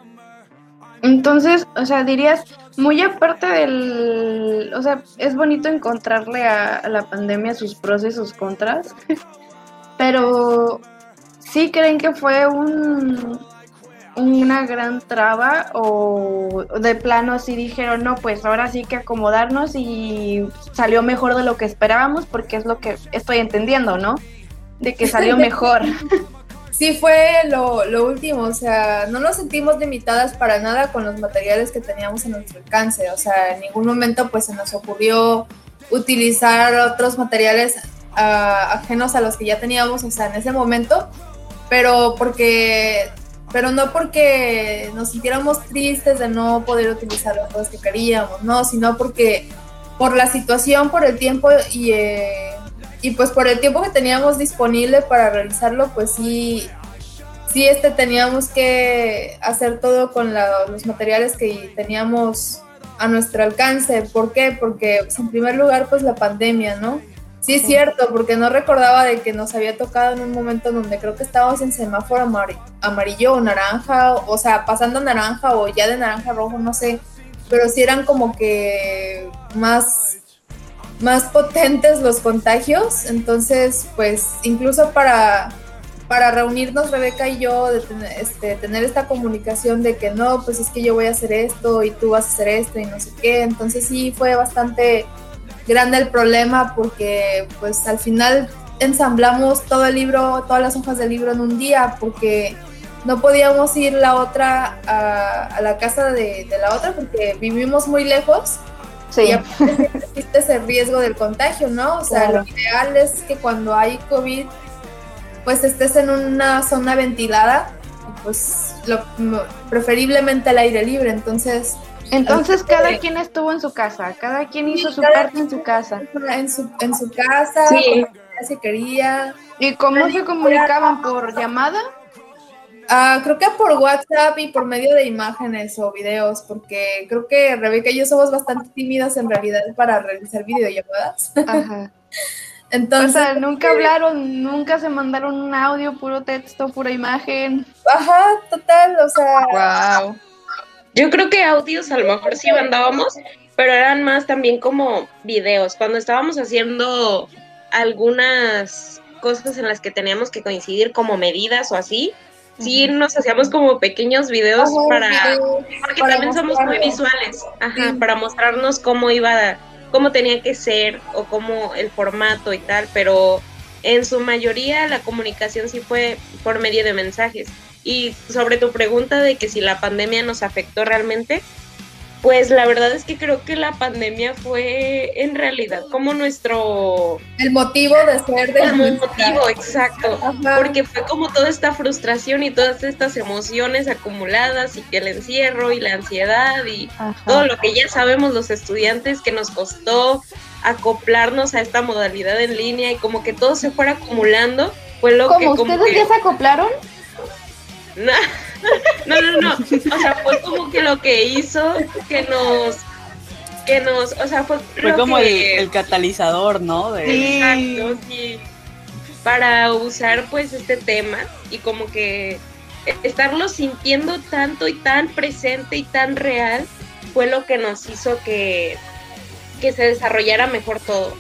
Entonces, o sea, dirías, muy aparte del, o sea, es bonito encontrarle a, a la pandemia sus pros y sus contras, pero ¿sí creen que fue un, una gran traba o de plano así dijeron, no, pues ahora sí que acomodarnos y salió mejor de lo que esperábamos porque es lo que estoy entendiendo, ¿no? De que salió mejor. Sí, fue lo, lo, último, o sea, no nos sentimos limitadas para nada con los materiales que teníamos a nuestro alcance, o sea, en ningún momento pues se nos ocurrió utilizar otros materiales uh, ajenos a los que ya teníamos, o sea, en ese momento, pero porque pero no porque nos sintiéramos tristes de no poder utilizar las cosas que queríamos, no, sino porque por la situación, por el tiempo y, eh, y pues por el tiempo que teníamos disponible para realizarlo, pues sí, sí este, teníamos que hacer todo con la, los materiales que teníamos a nuestro alcance. ¿Por qué? Porque pues, en primer lugar, pues la pandemia, ¿no? Sí, es cierto, porque no recordaba de que nos había tocado en un momento donde creo que estábamos en semáforo amarillo o naranja, o, sea, pasando naranja o ya de naranja a rojo, no sé, pero sí eran como que más, más potentes los contagios, entonces, pues, incluso para, para reunirnos Rebeca y yo, de tener, este, tener esta comunicación de que no, pues es que yo voy a hacer esto y tú vas a hacer esto y no sé qué, entonces sí fue bastante grande el problema porque pues al final ensamblamos todo el libro, todas las hojas del libro en un día porque no podíamos ir la otra a, la casa de, la otra porque vivimos muy lejos. Sí. Y existe ese riesgo del contagio, ¿no? O sea, lo ideal es que cuando hay COVID, pues estés en una zona ventilada, pues lo, preferiblemente al aire libre. Entonces, entonces cada quien estuvo en su casa, cada quien hizo su parte en su casa. En su, en su casa, sí. se quería. ¿Y cómo se comunicaban? ¿Por llamada? Uh, creo que por WhatsApp y por medio de imágenes o videos, porque creo que Rebeca y yo somos bastante tímidas en realidad para realizar videollamadas. Ajá. Entonces, o sea, nunca hablaron, nunca se mandaron un audio, puro texto, pura imagen. Ajá, total, o sea. Wow. Yo creo que audios a lo mejor sí mandábamos, pero eran más también como videos. Cuando estábamos haciendo algunas cosas en las que teníamos que coincidir como medidas o así, sí nos hacíamos como pequeños videos para porque también somos muy visuales, ajá, para mostrarnos cómo iba, cómo tenía que ser o cómo el formato y tal, pero en su mayoría la comunicación sí fue por medio de mensajes. Y sobre tu pregunta de que si la pandemia nos afectó realmente, pues la verdad es que creo que la pandemia fue en realidad como nuestro... El motivo de ser de... El motivo, exacto. Porque fue como toda esta frustración y todas estas emociones acumuladas y que el encierro y la ansiedad y todo lo que ya sabemos los estudiantes que nos costó acoplarnos a esta modalidad en línea y como que todo se fuera acumulando. Fue lo que... Como ¿Ustedes ya se acoplaron? No, no, no, O sea, fue como que lo que hizo que nos que nos, o sea, fue, fue como el, catalizador, ¿no? De... Exacto, sí. Para usar pues este tema y como que estarlo sintiendo tanto y tan presente y tan real fue lo que nos hizo que, que se desarrollara mejor todo.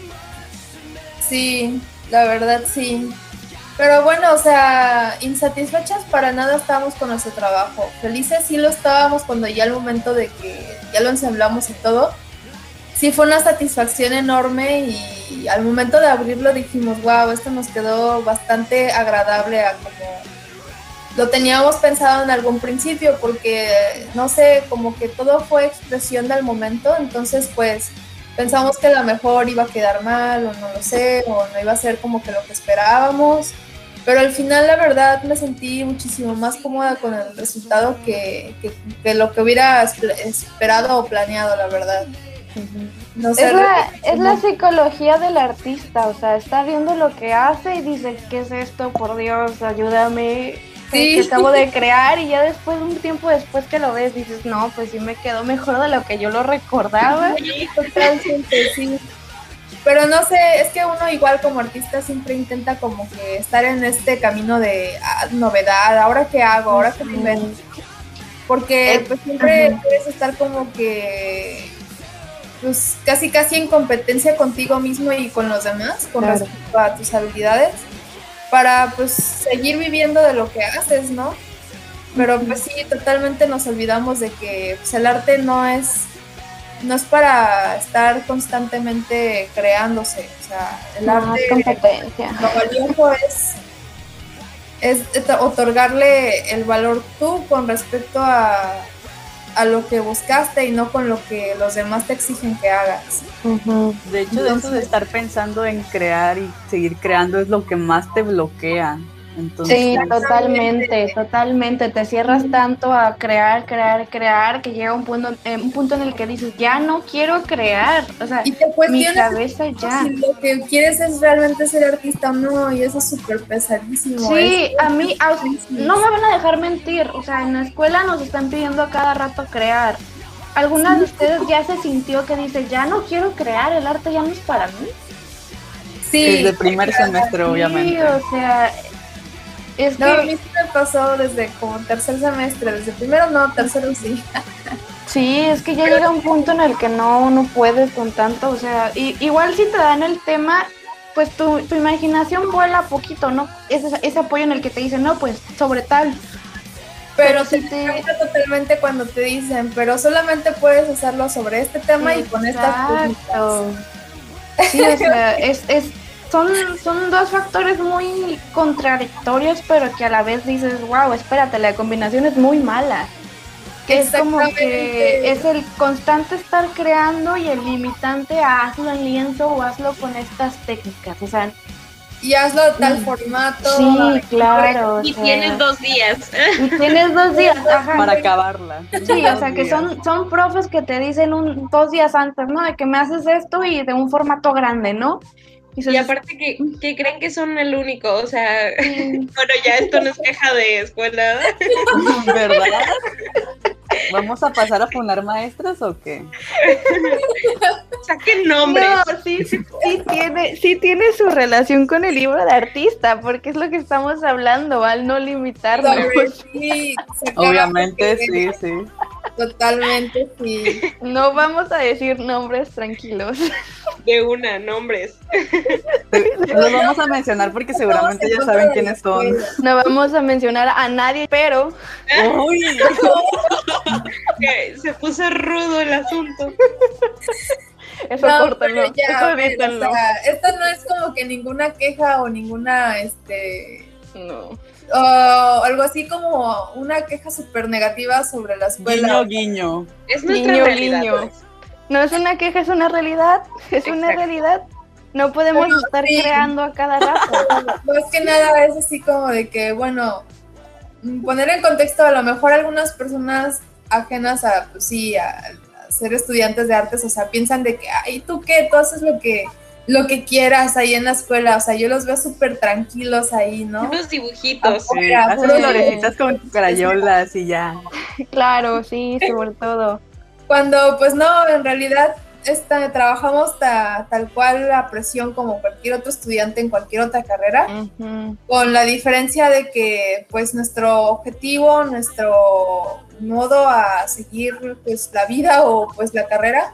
Sí, la verdad sí. Pero bueno, o sea, insatisfechas para nada estábamos con nuestro trabajo. Felices sí lo estábamos cuando ya el momento de que ya lo ensamblamos y todo. Sí fue una satisfacción enorme y al momento de abrirlo dijimos, wow, esto nos quedó bastante agradable a como lo teníamos pensado en algún principio porque, no sé, como que todo fue expresión del momento, entonces pues pensamos que la mejor iba a quedar mal o no lo sé, o no iba a ser como que lo que esperábamos pero al final, la verdad, me sentí muchísimo más cómoda con el resultado que, lo que hubiera esperado o planeado, la verdad. es, la, es la psicología del artista, o sea, está viendo lo que hace y dice, ¿qué es esto? Por Dios, ayúdame. Sí. Que acabo de crear y ya después, un tiempo después que lo ves, dices, no, pues sí me quedó mejor de lo que yo lo recordaba. Sí, totalmente, sí. Pero no sé, es que uno igual como artista siempre intenta como que estar en este camino de ah, novedad, ahora qué hago, ahora qué me Porque eh, pues siempre quieres estar como que pues casi casi en competencia contigo mismo y con los demás, con respecto a tus habilidades, para pues seguir viviendo de lo que haces, ¿no? Pero pues sí, totalmente nos olvidamos de que pues, el arte no es no es para estar constantemente creándose. O sea, el arte. competencia. Lo valioso es, es otorgarle el valor tú con respecto a, a lo que buscaste y no con lo que los demás te exigen que hagas. De hecho, de eso de estar pensando en crear y seguir creando es lo que más te bloquea sí, totalmente, totalmente. Te cierras tanto a crear, crear, crear, que llega un punto, eh, un punto en el que dices, ya no quiero crear. O sea, mi cabeza ya. Si lo que quieres es realmente ser artista, no, y eso es súper pesadísimo. Sí, a mí, no me van a dejar mentir. O sea, en la escuela nos están pidiendo a cada rato crear. ¿Alguna de ustedes ya se sintió que dice, ya no quiero crear, el arte ya no es para mí? Sí. Desde primer semestre, obviamente. Sí, o sea, es no, a mí sí me pasó desde como tercer semestre, desde primero no, tercero sí. Sí, es que ya llega un punto en el que no, no puedes con tanto, o sea, igual si te dan el tema, pues tu, tu imaginación vuela poquito, ¿no? Ese, ese apoyo en el que te dicen, no, pues sobre tal. Pero, si te totalmente cuando te dicen, pero solamente puedes hacerlo sobre este tema y con estas Sí, o sea, es, es son, son dos factores muy contradictorios, pero que a la vez dices, wow, espérate, la combinación es muy mala. Que es como que es el constante estar creando y el limitante a hazlo en lienzo o hazlo con estas técnicas. O sea, y hazlo tal mm. formato. Sí, claro. Y tienes dos días. Y tienes dos días para acabarla. Sí, o sea que son, son profes que te dicen un, dos días antes, ¿no? De que me haces esto y de un formato grande, ¿no? Y, aparte que, que, creen que son el único, o sea, bueno, ya esto no es queja de escuela. ¿Verdad? ¿Vamos a pasar a poner maestras o qué? Saquen nombres. No, sí, sí, sí, tiene, sí tiene su relación con el libro de artista, porque es lo que estamos hablando, al no limitarnos. Sí, Obviamente, sí, sí. Totalmente, sí. No vamos a decir nombres tranquilos. De una, nombres. No los vamos a mencionar porque seguramente ya saben quiénes son. No vamos a mencionar a nadie, pero. Uy. se puso rudo el asunto. Eso no, córtalo, eso esto no es como que ninguna queja o ninguna, este... No. O algo así como una queja súper negativa sobre la escuela. Guiño, guiño. Es nuestra guiño, realidad. Guiño. No es una queja, es una realidad. Es una realidad. No podemos estar creando a cada rato. Más que nada es así como de que, bueno, poner en contexto, a lo mejor algunas personas ajenas a, pues sí, a, ser estudiantes de artes, o sea, piensan de que, ay, ¿tú qué? Tú haces lo que, lo que quieras ahí en la escuela, o sea, yo los veo súper tranquilos ahí, ¿no? Unos dibujitos. sí, hacen florecitas con crayolas y ya. Claro, sí, sobre todo. Cuando, pues no, en realidad esta, trabajamos tal cual la presión como cualquier otro estudiante en cualquier otra carrera, con la diferencia de que pues nuestro objetivo, nuestro modo a seguir pues la vida o pues la carrera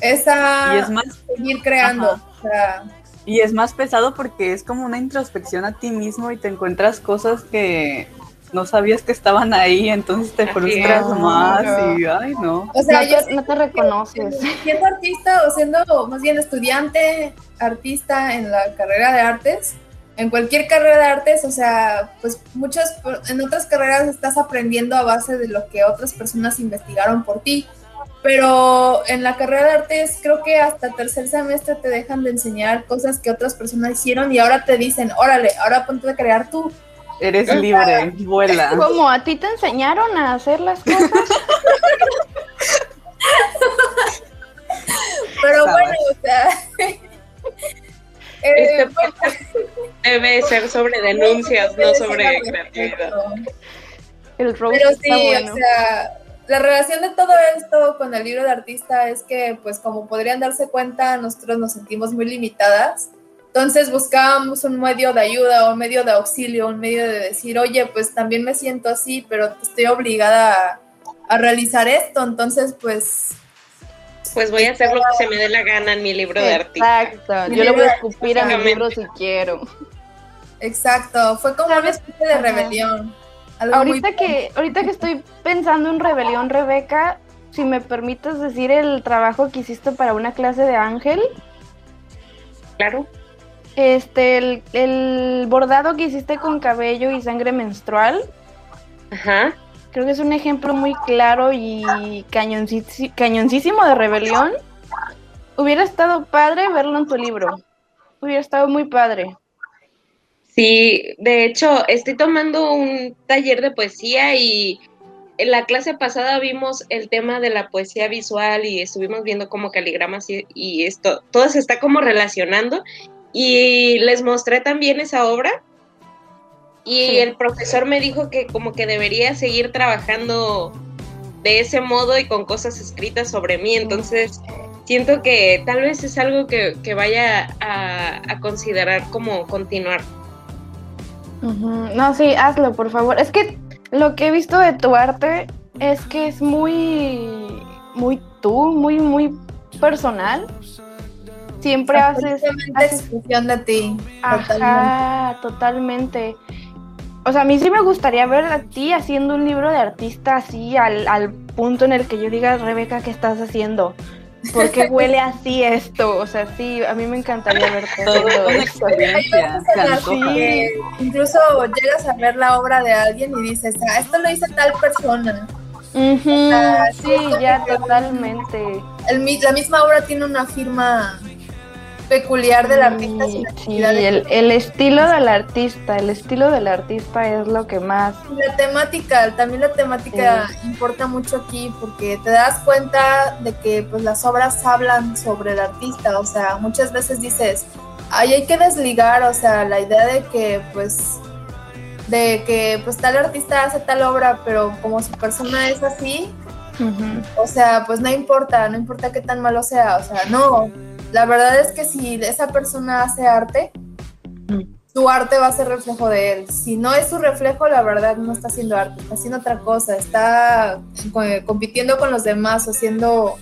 es a seguir creando. y es más pesado porque es como una introspección a ti mismo y te encuentras cosas que no sabías que estaban ahí, entonces te frustras más y ay no. O sea, yo no te reconoces. Siendo artista o siendo más bien estudiante, artista en la carrera de artes, en cualquier carrera de artes, o sea, pues muchas, en otras carreras estás aprendiendo a base de lo que otras personas investigaron por ti. Pero en la carrera de artes creo que hasta tercer semestre te dejan de enseñar cosas que otras personas hicieron y ahora te dicen, órale, ahora ponte a crear tú. Eres libre, vuela. Como a ti te enseñaron a hacer las cosas. Pero bueno, o sea. este eh, debe ser sobre denuncias, no sobre creatividad. El Pero sí, o sea, la relación de todo esto con el libro de artista es que, pues, como podrían darse cuenta, nosotros nos sentimos muy limitadas entonces buscábamos un medio de ayuda, un medio de auxilio, un medio de decir, oye, pues también me siento así, pero estoy obligada a, realizar esto. Entonces, pues... Pues voy a hacer lo que se me dé la gana en mi libro de artista. Exacto, yo le voy a escupir a mi libro si quiero. Exacto, fue como una especie de rebelión. Ahorita que, ahorita que estoy pensando en rebelión, Rebeca, si me permites decir el trabajo que hiciste para una clase de Ángel. Claro. Este, el, bordado que hiciste con cabello y sangre menstrual. Ajá. Creo que es un ejemplo muy claro y cañoncísimo de rebelión. Hubiera estado padre verlo en tu libro. Hubiera estado muy padre. Sí, de hecho, estoy tomando un taller de poesía y en la clase pasada vimos el tema de la poesía visual y estuvimos viendo como caligramas y, y esto, todo se está como relacionando y les mostré también esa obra y el profesor me dijo que como que debería seguir trabajando de ese modo y con cosas escritas sobre mí. Entonces siento que tal vez es algo que, vaya a, considerar como continuar. No, sí, hazlo, por favor. Es que lo que he visto de tu arte es que es muy, muy tú, muy, muy personal siempre haces, expresión de ti. Ajá, totalmente. O sea, a mí sí me gustaría ver a ti haciendo un libro de artista así al, al punto en el que yo diga, Rebeca, ¿qué estás haciendo? ¿Por qué huele así esto? O sea, sí, a mí me encantaría ver todo, esto. Sí. Incluso llegas a ver la obra de alguien y dices, ah, esto lo hizo tal persona. sí, ya totalmente. El, la misma obra tiene una firma peculiar del artista. Sí, el, estilo del artista, el estilo del artista es lo que más... La temática, también la temática importa mucho aquí porque te das cuenta de que pues las obras hablan sobre el artista, o sea, muchas veces dices, ahí hay que desligar, o sea, la idea de que pues de que pues tal artista hace tal obra, pero como su persona es así, o sea, pues no importa, no importa qué tan malo sea, o sea, no, la verdad es que si esa persona hace arte, su arte va a ser reflejo de él. Si no es su reflejo, la verdad no está haciendo arte, está haciendo otra cosa, está compitiendo con los demás, haciendo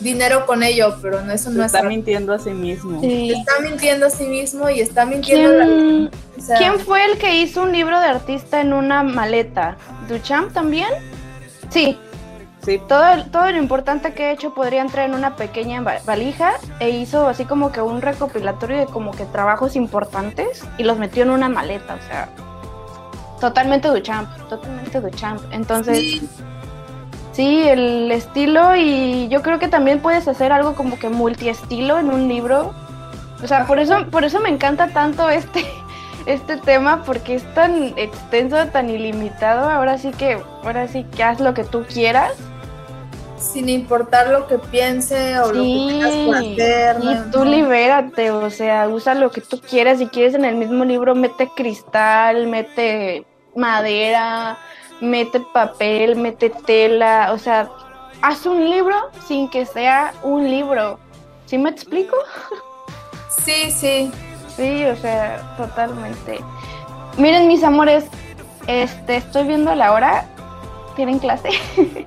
dinero con ello, pero no eso no está mintiendo a sí mismo. Está mintiendo a sí mismo y está mintiendo ¿Quién, ¿Quién fue el que hizo un libro de artista en una maleta? ¿Duchamp también? Sí, todo, todo lo importante que he hecho podría entrar en una pequeña valija e hizo así como que un recopilatorio de como que trabajos importantes y los metió en una maleta, o sea, totalmente Duchamp, totalmente Duchamp. Entonces, sí. el estilo y yo creo que también puedes hacer algo como que multiestilo en un libro. O sea, por eso, por eso me encanta tanto este, este tema porque es tan extenso, tan ilimitado. Ahora sí que, ahora sí que haz lo que tú quieras sin importar lo que piense o lo que tengas por hacer. Y tú libérate, o sea, usa lo que tú quieras. Si quieres en el mismo libro, mete cristal, mete madera, mete papel, mete tela, o sea, haz un libro sin que sea un libro. ¿Sí me explico? Sí, sí. Sí, o sea, totalmente. Miren, mis amores, este, estoy viendo la hora. ¿Tienen clase?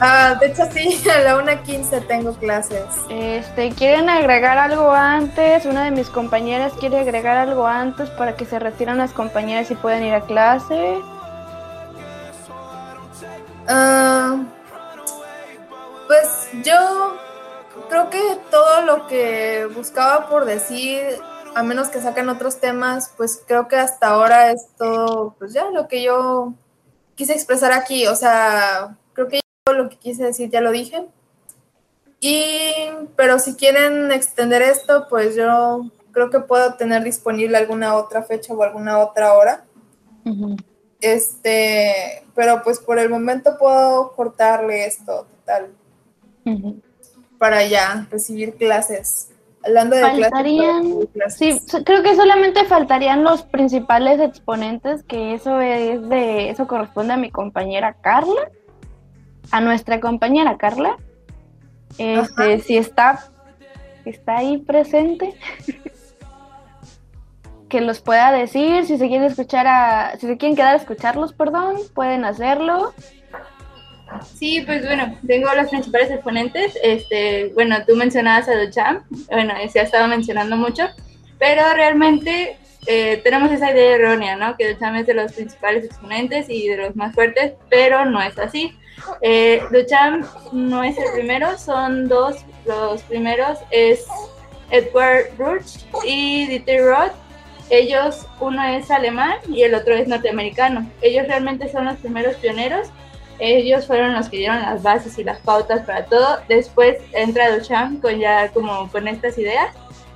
ah, de hecho, sí, a la 1.15 tengo clases. Este, ¿quieren agregar algo antes? Una de mis compañeras quiere agregar algo antes para que se retiren las compañeras y puedan ir a clase. Ah, pues yo creo que todo lo que buscaba por decir, a menos que saquen otros temas, pues creo que hasta ahora es todo, pues ya lo que yo quise expresar aquí. O sea, creo que yo lo que quise decir ya lo dije. Y, pero si quieren extender esto, pues yo creo que puedo tener disponible alguna otra fecha o alguna otra hora. Este, pero pues por el momento puedo cortarle esto total. Para ya recibir clases. Hablando de clases, sí, creo que solamente faltarían los principales exponentes, que eso es de, eso corresponde a mi compañera Carla, a nuestra compañera Carla. Este, si está, está ahí presente. que los pueda decir, si se quieren escuchar a, si se quieren quedar a escucharlos, perdón, pueden hacerlo. Sí, pues bueno, tengo los principales exponentes. Este, bueno, tú mencionabas a Duchamp, bueno, se ha estado mencionando mucho, pero realmente eh, tenemos esa idea errónea, ¿no? Que Duchamp es de los principales exponentes y de los más fuertes, pero no es así. Eh, Duchamp no es el primero, son dos los primeros, es Edward Ruch y Dieter Roth ellos, uno es alemán y el otro es norteamericano. Ellos realmente son los primeros pioneros. Ellos fueron los que dieron las bases y las pautas para todo. Después entra Duchamp con ya como con estas ideas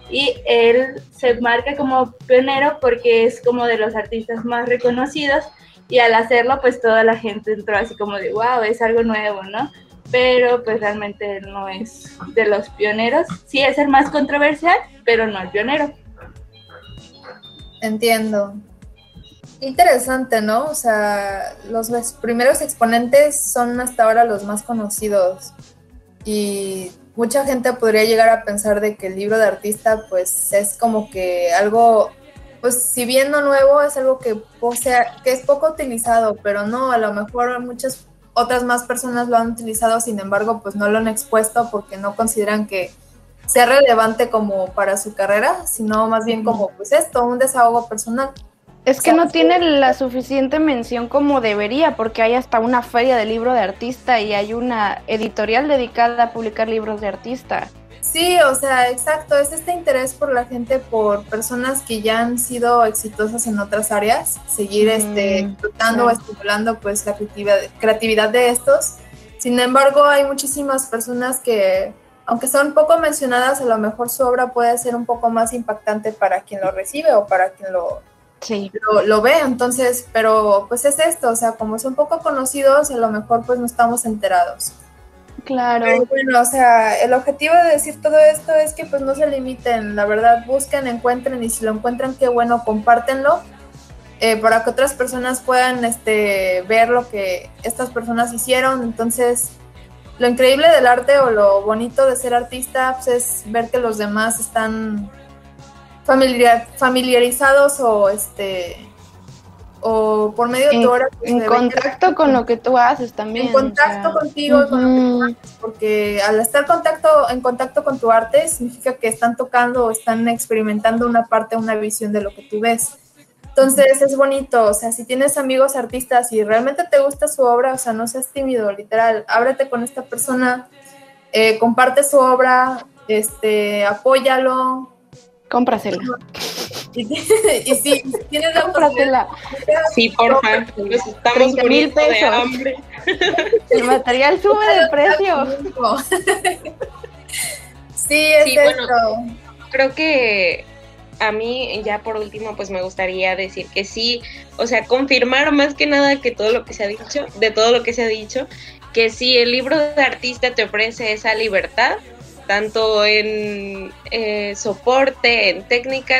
y él se marca como pionero porque es como de los artistas más reconocidos y al hacerlo pues toda la gente entró así como de wow, es algo nuevo, ¿no? Pero pues realmente no es de los pioneros. Sí es el más controversial, pero no el pionero. Entiendo. Interesante, ¿no? O sea, los primeros exponentes son hasta ahora los más conocidos y mucha gente podría llegar a pensar de que el libro de artista pues es como que algo, pues si bien no nuevo, es algo que, o sea, que es poco utilizado, pero no, a lo mejor muchas otras más personas lo han utilizado, sin embargo, pues no lo han expuesto porque no consideran que sea relevante como para su carrera, sino más bien como pues esto, un desahogo personal. Es que no tiene la suficiente mención como debería, porque hay hasta una feria de libro de artista y hay una editorial dedicada a publicar libros de artista. Sí, o sea, exacto, es este interés por la gente, por personas que ya han sido exitosas en otras áreas, seguir este, explotando o estimulando pues la creatividad, creatividad de estos. Sin embargo, hay muchísimas personas que aunque son poco mencionadas, a lo mejor su obra puede ser un poco más impactante para quien lo recibe o para quien lo, lo, ve. Entonces, pero pues es esto, o sea, como son poco conocidos, a lo mejor pues no estamos enterados. Claro. bueno, o sea, el objetivo de decir todo esto es que pues no se limiten, la verdad, busquen, encuentren y si lo encuentran, qué bueno, compártenlo. Eh, para que otras personas puedan este, ver lo que estas personas hicieron. Entonces, lo increíble del arte o lo bonito de ser artista pues, es ver que los demás están familiarizados o este o por medio de tu hora pues, en contacto con lo que tú haces también en contacto contigo porque al estar contacto en contacto con tu arte significa que están tocando o están experimentando una parte una visión de lo que tú ves entonces es bonito, o sea, si tienes amigos artistas y realmente te gusta su obra, o sea, no seas tímido, literal, ábrete con esta persona, eh, comparte su obra, este, apóyalo. Cómprasela. Y, si tienes la Cómprasela. Sí, por favor, estamos mil pesos. de hambre. El material sube de precio. sí, es sí, Bueno, creo que a mí ya por último pues me gustaría decir que sí, o sea, confirmar más que nada que todo lo que se ha dicho, de todo lo que se ha dicho, que sí, el libro de artista te ofrece esa libertad, tanto en eh, soporte, en técnicas